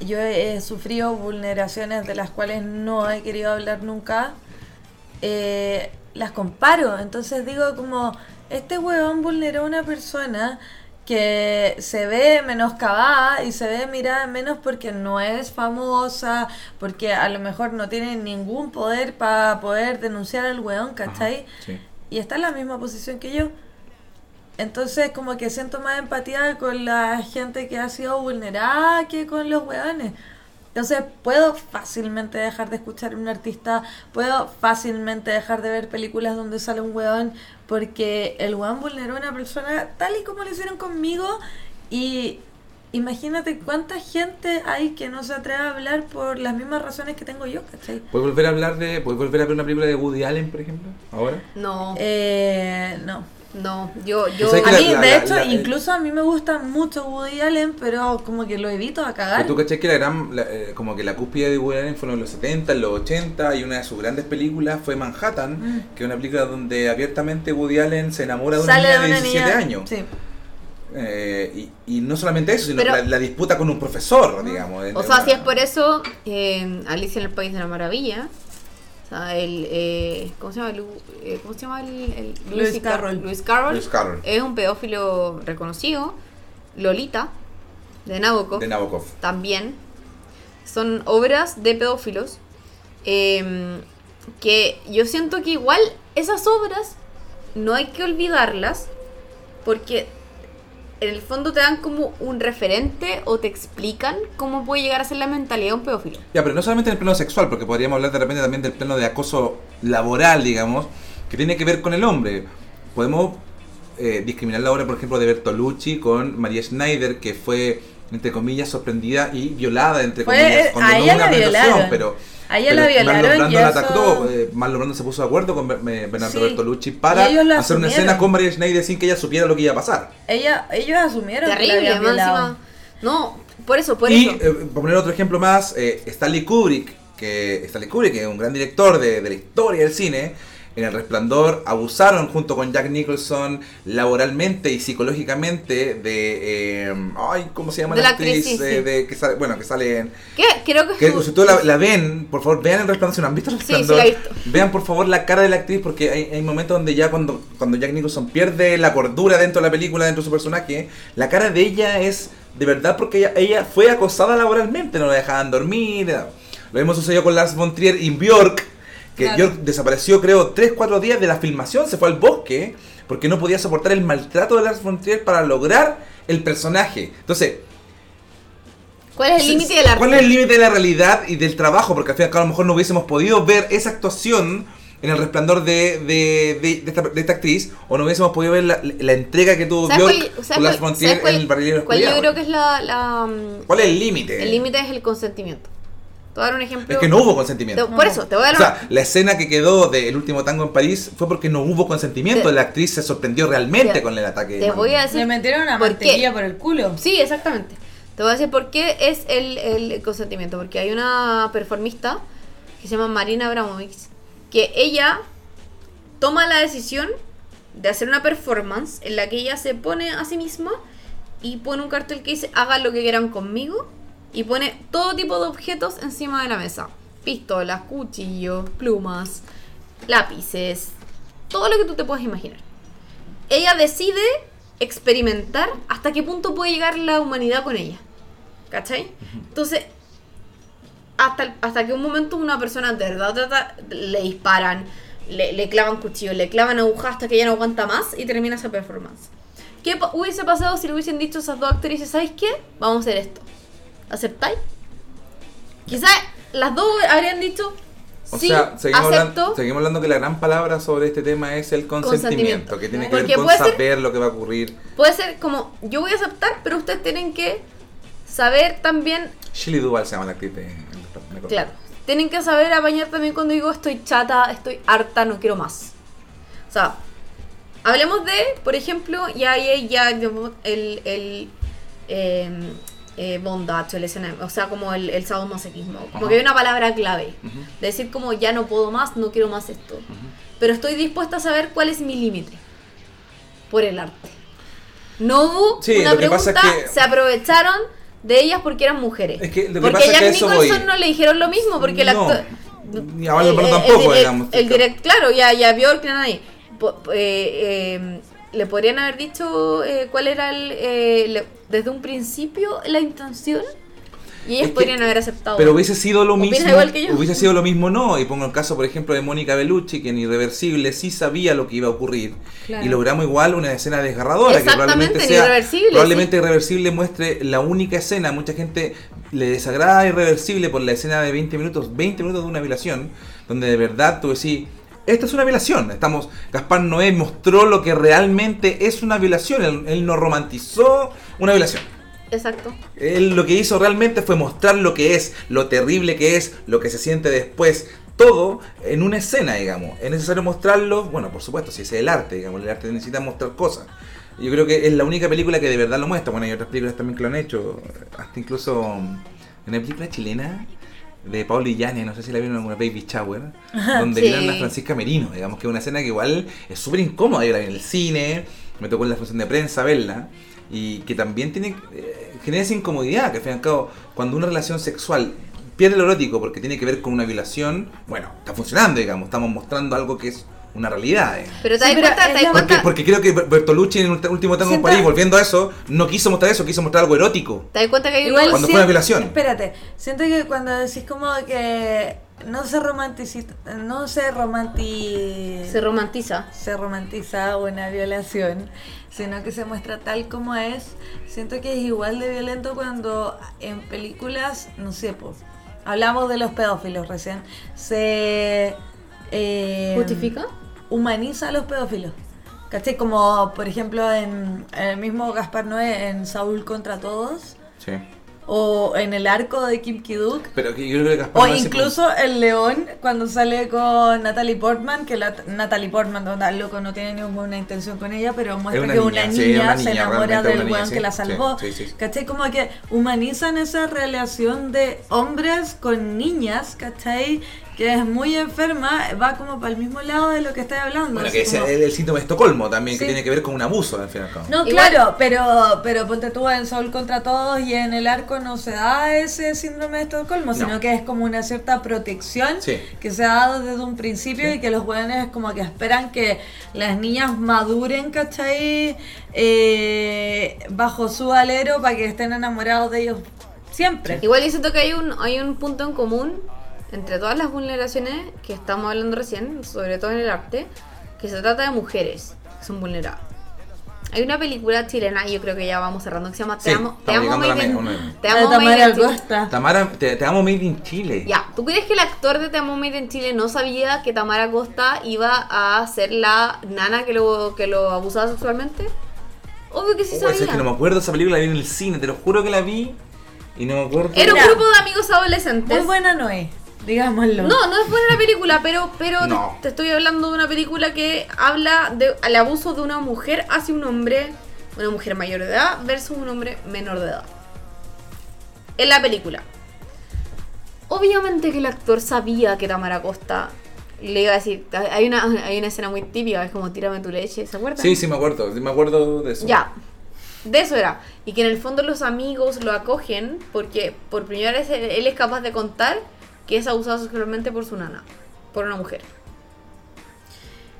yo he, sufrido vulneraciones de las cuales no he querido hablar nunca, eh, las comparo, entonces digo como, este huevón vulneró a una persona que se ve menoscabada y se ve mirada en menos porque no es famosa, porque a lo mejor no tiene ningún poder para poder denunciar al weón, ¿cachai? Sí. Y está en la misma posición que yo. Entonces como que siento más empatía con la gente que ha sido vulnerada que con los weones. Entonces puedo fácilmente dejar de escuchar a un artista, puedo fácilmente dejar de ver películas donde sale un weón porque el weón vulneró a una persona tal y como lo hicieron conmigo y imagínate cuánta gente hay que no se atreve a hablar por las mismas razones que tengo yo, ¿cachai? ¿Puedes volver a hablar de. ¿Puedes volver a ver una película de Woody Allen, por ejemplo? Ahora. No, Eh, no. no, yo, yo, ¿Sabes A la- mí, la- de la- hecho, la- incluso a mí me gusta mucho Woody Allen, pero como que lo evito a cagar. Tú caché que la gran, la- eh, como que la cúspide de Woody Allen fueron en los 70, en los 80 y una de sus grandes películas fue Manhattan, Mm. que es una película donde abiertamente Woody Allen se enamora de una Sale niña de de una 17 niña. años. Sí. Eh, y, y no solamente eso, sino Pero- la, la disputa con un profesor, digamos. O sea, si es por eso, eh, Alicia en el País de la Maravilla, o sea, el, eh, ¿cómo se llama? Lu- eh, ¿Cómo se llama el, el- Car- Carroll. Lewis Carroll. Lewis Carroll. Es un pedófilo reconocido. Lolita, de Nabokov, de Nabokov. también. Son obras de pedófilos. eh, que yo siento que igual esas obras no hay que olvidarlas porque en el fondo te dan como un referente o te explican cómo puede llegar a ser la mentalidad de un pedófilo. Ya, pero no solamente en el plano sexual, porque podríamos hablar de repente también del plano de acoso laboral, digamos, que tiene que ver con el hombre. Podemos eh, discriminar la obra, por ejemplo, de Bertolucci con María Schneider, que fue, entre comillas, sorprendida y violada, entre comillas, eh, cuando a no ella una la violaron. pero... A ella pero la violaron Marlon Brando y la eso- atacó, eh, Marlon Brando se puso de acuerdo con eh, Bernardo Sí. Bertolucci para Y hacer una escena con María Schneider sin que ella supiera lo que iba a pasar. Ella, ellos asumieron que la Terrible, violado. encima. No, por eso, por y, eso. eh, por poner otro ejemplo más, eh, Stanley Kubrick, que Stanley Kubrick que es un gran director de, de la historia del cine, en El Resplandor abusaron junto con Jack Nicholson laboralmente y psicológicamente de, eh, ay, ¿cómo se llama De la actriz, eh, sí. de, que sale, bueno, que sale en... ¿Qué? Creo que, si ustedes la, la ven, por favor, vean El Resplandor, si no han visto El Sí, sí, Resplandor, visto. vean por favor la cara de la actriz porque hay, hay momentos donde ya cuando, cuando Jack Nicholson pierde la cordura dentro de la película, dentro de su personaje, la cara de ella es de verdad porque ella, ella fue acosada laboralmente, no la dejaban dormir. Lo mismo sucedió con Lars von Trier en Björk, que Claro. Desapareció creo 3-4 días de la filmación, se fue al bosque porque no podía soportar el maltrato de Lars von Trier para lograr el personaje. Entonces, ¿Cuál es el límite del arte? ¿Cuál es el límite de la realidad y del trabajo? Porque al fin y al cabo a lo mejor no hubiésemos podido ver esa actuación en el resplandor de, de, de- de esta, de esta actriz o no hubiésemos podido ver la, la entrega que tuvo ¿Sabes Björk cuál- con Lars cuál- von Trier cuál- en el barrilero de cuál yo oscuridad, creo que es la... la, mm, ¿Cuál es el límite? el límite es el consentimiento. Te voy a dar un ejemplo. Es que no hubo Te- consentimiento. por eso, te voy a dar O sea, la escena que quedó del último tango en París fue porque no hubo consentimiento. Te- la actriz se sorprendió realmente te- con el ataque. de te voy a decir Le metieron una mantequilla por el culo. Sí, exactamente. Te voy a decir por qué es el, el consentimiento. Porque hay una performista que se llama Marina Abramovic que ella toma la decisión de hacer una performance en la que ella se pone a sí misma y pone un cartel que dice hagan lo que quieran conmigo y pone todo tipo de objetos encima de la mesa. Pistolas, cuchillos, plumas, lápices, todo lo que tú te puedas imaginar ella decide experimentar hasta qué punto puede llegar la humanidad con ella. ¿Cachai? Entonces, hasta, hasta que un momento una persona de verdad trata- le disparan, le, le clavan cuchillos, le clavan agujas hasta que ella no aguanta más y termina esa performance. ¿Qué hubiese pasado si le hubiesen dicho esas dos actrices, ¿sabéis qué? Vamos a hacer esto. ¿Aceptáis? Quizás las dos habrían dicho, O sí, sea, seguimos acepto. hablando, seguimos hablando que la gran palabra sobre este tema es el consentimiento, Consentimiento. que tiene que Porque ver con ser- saber lo que va a ocurrir. Puede ser como, yo voy a aceptar, pero ustedes tienen que saber también, Shelley Duvall se llama la actriz claro, tienen que saber apañar también cuando digo estoy chata, estoy harta, no quiero más. O sea, hablemos de, por ejemplo, ya ya, ya el, el eh, eh, bondage, el SNM, o sea, como el, el sadomasoquismo. Como Ajá. que hay una palabra clave. De decir como ya no puedo más, no quiero más esto. Pero estoy dispuesta a saber cuál es mi límite. por el arte. No hubo Sí, una que pregunta, es que- se aprovecharon de ellas porque eran mujeres. Es que lo que porque pasa es Jack que a eso Nicholson voy. no le dijeron lo mismo porque el actor... ni a el- tampoco, el, el- digamos. El direct, claro, ya, ya po- eh, eh, le podrían haber dicho eh, cuál era el, eh, le- desde un principio la intención y ellas Es que- podrían haber aceptado. Pero hubiese sido lo ¿Opinas mismo. igual que yo? Hubiese sido lo mismo, no. Y pongo el caso, por ejemplo, de Mónica Bellucci, que en Irreversible sí sabía lo que iba a ocurrir. Claro. Y logramos igual una escena desgarradora. que Exactamente, probablemente en sea. Irreversible, Probablemente Irreversible muestre la única escena. Mucha gente le desagrada Irreversible por la escena de 20 minutos. 20 minutos de una violación. Donde de verdad tú decís. Esta es una violación. Estamos. Gaspar Noé mostró lo que realmente es una violación. Él, él no romantizó una violación. Exacto. Él lo que hizo realmente fue mostrar lo que es, lo terrible que es, lo que se siente después. Todo en una escena, digamos. Es necesario mostrarlo, bueno, por supuesto, si ese es el arte, digamos, el arte necesita mostrar cosas. Yo creo que es la única película que de verdad lo muestra. Bueno, hay otras películas también que lo han hecho. Hasta incluso una película chilena de Pablo Illanes, no sé si la vieron alguna Baby Shower, donde Sí. vieron a Francisca Merino, digamos que es una escena que igual es súper incómoda. Yo la vi en el cine, me tocó en la función de prensa verla, y que también tiene eh, genera esa incomodidad, que al fin y al cabo, cuando una relación sexual pierde lo erótico porque tiene que ver con una violación, bueno, está funcionando, digamos, estamos mostrando algo que es una realidad. digamos. Pero te Sí, das pero cuenta, te Porque, cuenta, porque creo que Ber- Bertolucci en el último tango en París, volviendo a eso, no quiso mostrar eso, quiso mostrar algo erótico. te das cuenta que hay Igual Cuando fue una violación. Espérate, siento que cuando decís como que no se romantiza, no se romanti... se romantiza. se romantiza una violación, sino que se muestra tal como es. Siento que es igual de violento cuando en películas, no sé, pues, hablamos de los pedófilos recién, se eh, ¿Justifica? Humaniza a los pedófilos. ¿Cachai? Como por ejemplo en, en el mismo Gaspar Noé en Saúl contra todos, Sí. o en el arco de Kim Ki-duk, Pero que yo creo que Gaspar o Noé se- incluso el león cuando sale con Natalie Portman, que la, Natalie Portman, tal loco, no tiene ninguna intención con ella, pero muestra una que niña, una niña, sí, una se enamora del weón sí, que la salvó. sí. ¿Cachai? Como que humanizan esa relación de hombres con niñas, ¿cachai? Que es muy enferma, va como para el mismo lado de lo que estoy hablando. Bueno, que es como- el, el síntoma de Estocolmo también, que tiene que ver con un abuso al fin y al cabo. no, Igual- claro, pero, pero ponte tú en Sol contra todos y en el arco no se da ese síndrome de Estocolmo, sino No. que es como una cierta protección Sí. que se ha dado desde un principio Sí. y que los jóvenes como que esperan que las niñas maduren, ¿cachai? Eh, bajo su alero para que estén enamorados de ellos siempre. Igual yo siento que hay un, hay un punto en común entre todas las vulneraciones que estamos hablando recién, sobre todo en el arte, que se trata de mujeres que son vulneradas. Hay una película chilena, y yo creo que ya vamos cerrando, que se llama Te Sí, amo, te amo Made in- Te amo de Made in Chile. Tamara, te, te amo Made in Chile. Ya, ¿tú crees que el actor de Te amo Made in Chile no sabía que Tamara Costa iba a ser la nana que lo, que lo abusaba sexualmente? Obvio que sí Oh, eso sabía. es que no me acuerdo esa película, la vi en el cine, te lo juro que la vi y no me acuerdo. Era un grupo de amigos adolescentes. Muy buena no es, digámoslo. No, no es buena la película, pero, pero No. te, te estoy hablando de una película que habla del abuso de una mujer hacia un hombre, una mujer mayor de edad versus un hombre menor de edad. En la película. Obviamente que el actor sabía que Tamara Costa le iba a decir, hay una, hay una escena muy típica, es como tírame tu leche, ¿se acuerdan? Sí, sí me acuerdo, sí me acuerdo de eso. Ya. De eso era. Y que en el fondo los amigos lo acogen porque por primera vez él él es capaz de contar que es abusado sexualmente por su nana, por una mujer.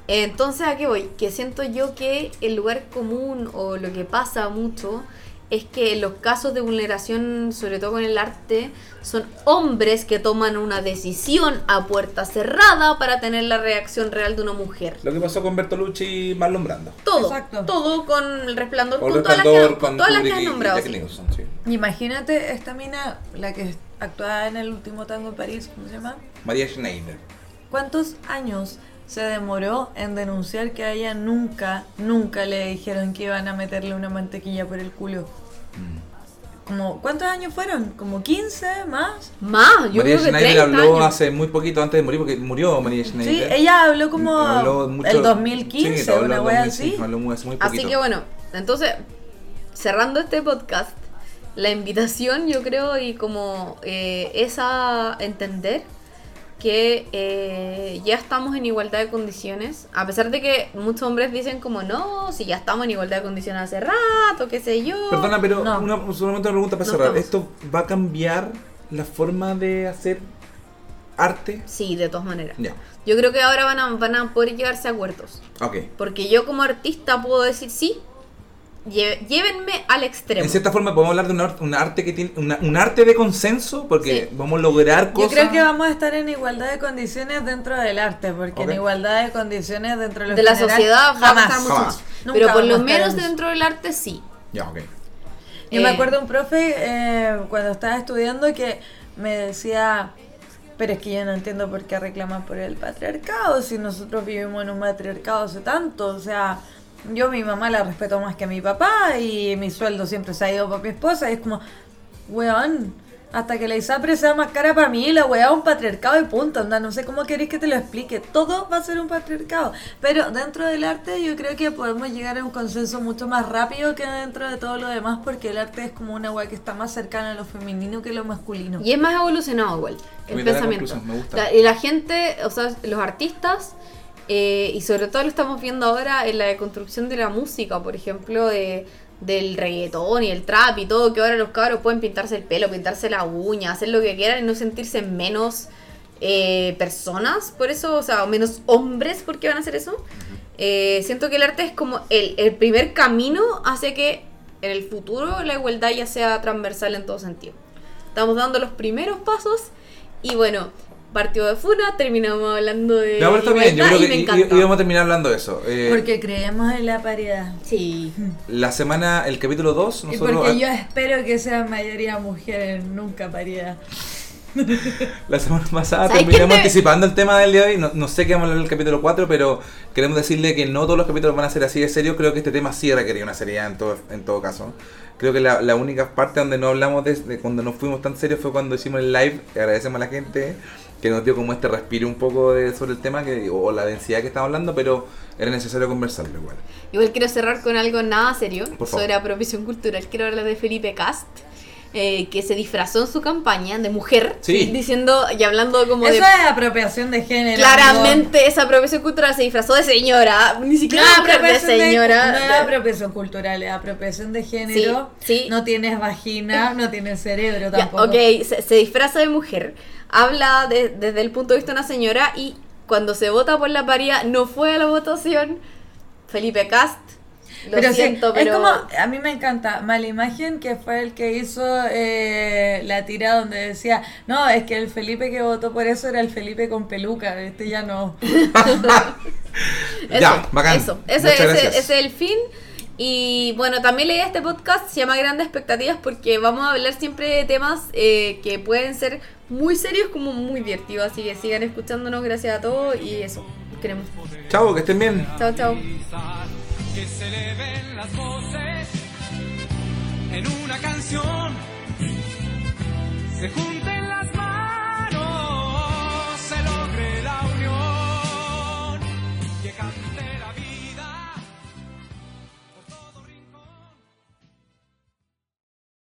Entonces, ¿a qué voy? Que siento yo que el lugar común o lo que pasa mucho es que los casos de vulneración, sobre todo con el arte, son hombres que toman una decisión a puerta cerrada para tener la reacción real de una mujer. Lo que pasó con Bertolucci y Marlon Brando. Todo, Exacto. todo con el resplandor, Con con, todas las que, con con todas las que y nombrado. Jack sí. Nicholson, sí. Imagínate esta mina, la que actuaba en el último tango en París, ¿cómo se llama? María Schneider. ¿Cuántos años se demoró en denunciar que a ella nunca, nunca le dijeron que iban a meterle una mantequilla por el culo? Como, ¿Cuántos años fueron? ¿Como 15 más? Más, yo María creo que 30 Schneider habló años. hace muy poquito antes de morir, porque murió María Sí, Schneider. ella habló como Habló mucho- el 2015, sí, habló una wea 2015, así. habló muy- hace muy poquito. Así que bueno, entonces, cerrando este podcast, la invitación yo creo y como eh, es a entender que eh, ya estamos en igualdad de condiciones, a pesar de que muchos hombres dicen como no, si ya estamos en igualdad de condiciones hace rato, qué sé yo. Perdona, pero No. una, solamente una pregunta para No cerrar. estamos. ¿Esto va a cambiar la forma de hacer arte? Sí, de todas maneras. Ya, Yo creo que ahora van a, van a poder llegarse a acuerdos. ok. Porque yo como artista puedo decir sí, llévenme al extremo. En cierta forma podemos hablar de un, ar- un arte que tiene una- un arte de consenso porque Sí. vamos a lograr Yo cosas. creo que vamos a estar en igualdad de condiciones dentro del arte, porque en igualdad de condiciones dentro de, lo de la sociedad jamás. Jamás. Pero por lo menos dentro del arte sí. Ya, ok. Yo me Eh, acuerdo un profe eh, cuando estaba estudiando que me decía, pero es que yo no entiendo por qué reclaman por el patriarcado si nosotros vivimos en un matriarcado hace tanto. O sea, yo a mi mamá la respeto más que a mi papá y mi sueldo siempre se ha ido para mi esposa y es como, weón, hasta que la ISAPRE sea más cara para mí, la weá es un patriarcado y punto, anda, no sé cómo queréis que te lo explique, todo va a ser un patriarcado, pero dentro del arte yo creo que podemos llegar a un consenso mucho más rápido que dentro de todo lo demás porque el arte es como una weá que está más cercana a lo femenino que lo masculino. Y es más evolucionado igual, el pensamiento. conclusión, me gusta. La- y la gente, o sea, los artistas, eh, y sobre todo lo estamos viendo ahora en la deconstrucción de la música, por ejemplo, de, del reggaetón y el trap y todo, que ahora los cabros pueden pintarse el pelo, pintarse la uña, hacer lo que quieran y no sentirse menos eh, personas por eso, o sea, menos hombres porque van a hacer eso. Eh, siento que el arte es como el, el primer camino hacia que en el futuro la igualdad ya sea transversal en todo sentido. Estamos dando los primeros pasos y bueno, partió de Funa, terminamos hablando de pero bien, yo creo y me que íbamos a terminar hablando de eso. Eh, Porque creemos en la paridad. Sí. la semana, el capítulo 2, Y nosotros porque ah, yo espero que sean mayoría mujeres, nunca paridad. [laughs] la semana pasada ¿Sabes terminamos te- anticipando el tema del día de hoy. No, no sé qué vamos a hablar del capítulo 4, pero queremos decirle que no todos los capítulos van a ser así de serio. Creo que este tema sí requería una seriedad en todo, en todo caso. Creo que la, la única parte donde no hablamos de, de cuando nos fuimos tan serios fue cuando hicimos el live. Agradecemos a la gente que nos dio como este respiro un poco de, sobre el tema que, o la densidad que estamos hablando, pero era necesario conversarlo igual. Igual quiero cerrar con algo nada serio sobre apropiación cultural. Quiero hablar de Felipe Cast, eh, que se disfrazó en su campaña de mujer, Sí. diciendo y hablando como Eso de... es apropiación de género. Claramente esa apropiación cultural se disfrazó de señora, ni siquiera No, de mujer, de señora. no es de- apropiación cultural, es apropiación de género. Sí, sí. No tienes vagina, no tienes cerebro Ya, tampoco. ok, se, se disfraza de mujer, habla de- desde el punto de vista de una señora y cuando se vota por la paridad no fue a la votación. Felipe Cast, lo pero sí, siento, pero... es como, a mí me encanta, Mala Imagen, que fue el que hizo eh, la tira donde decía, no, es que el Felipe que votó por eso era el Felipe con peluca, este ya no. [laughs] Eso, Ya, bacán. Eso, ese es el fin. Y bueno, también leí este podcast, se llama Grandes Expectativas, porque vamos a hablar siempre de temas eh, que pueden ser muy serios como muy divertidos. Así que sigan escuchándonos, gracias a todos y eso, queremos. Chao, que estén bien. Chao, chao. que se eleven las voces en una canción. Se juntan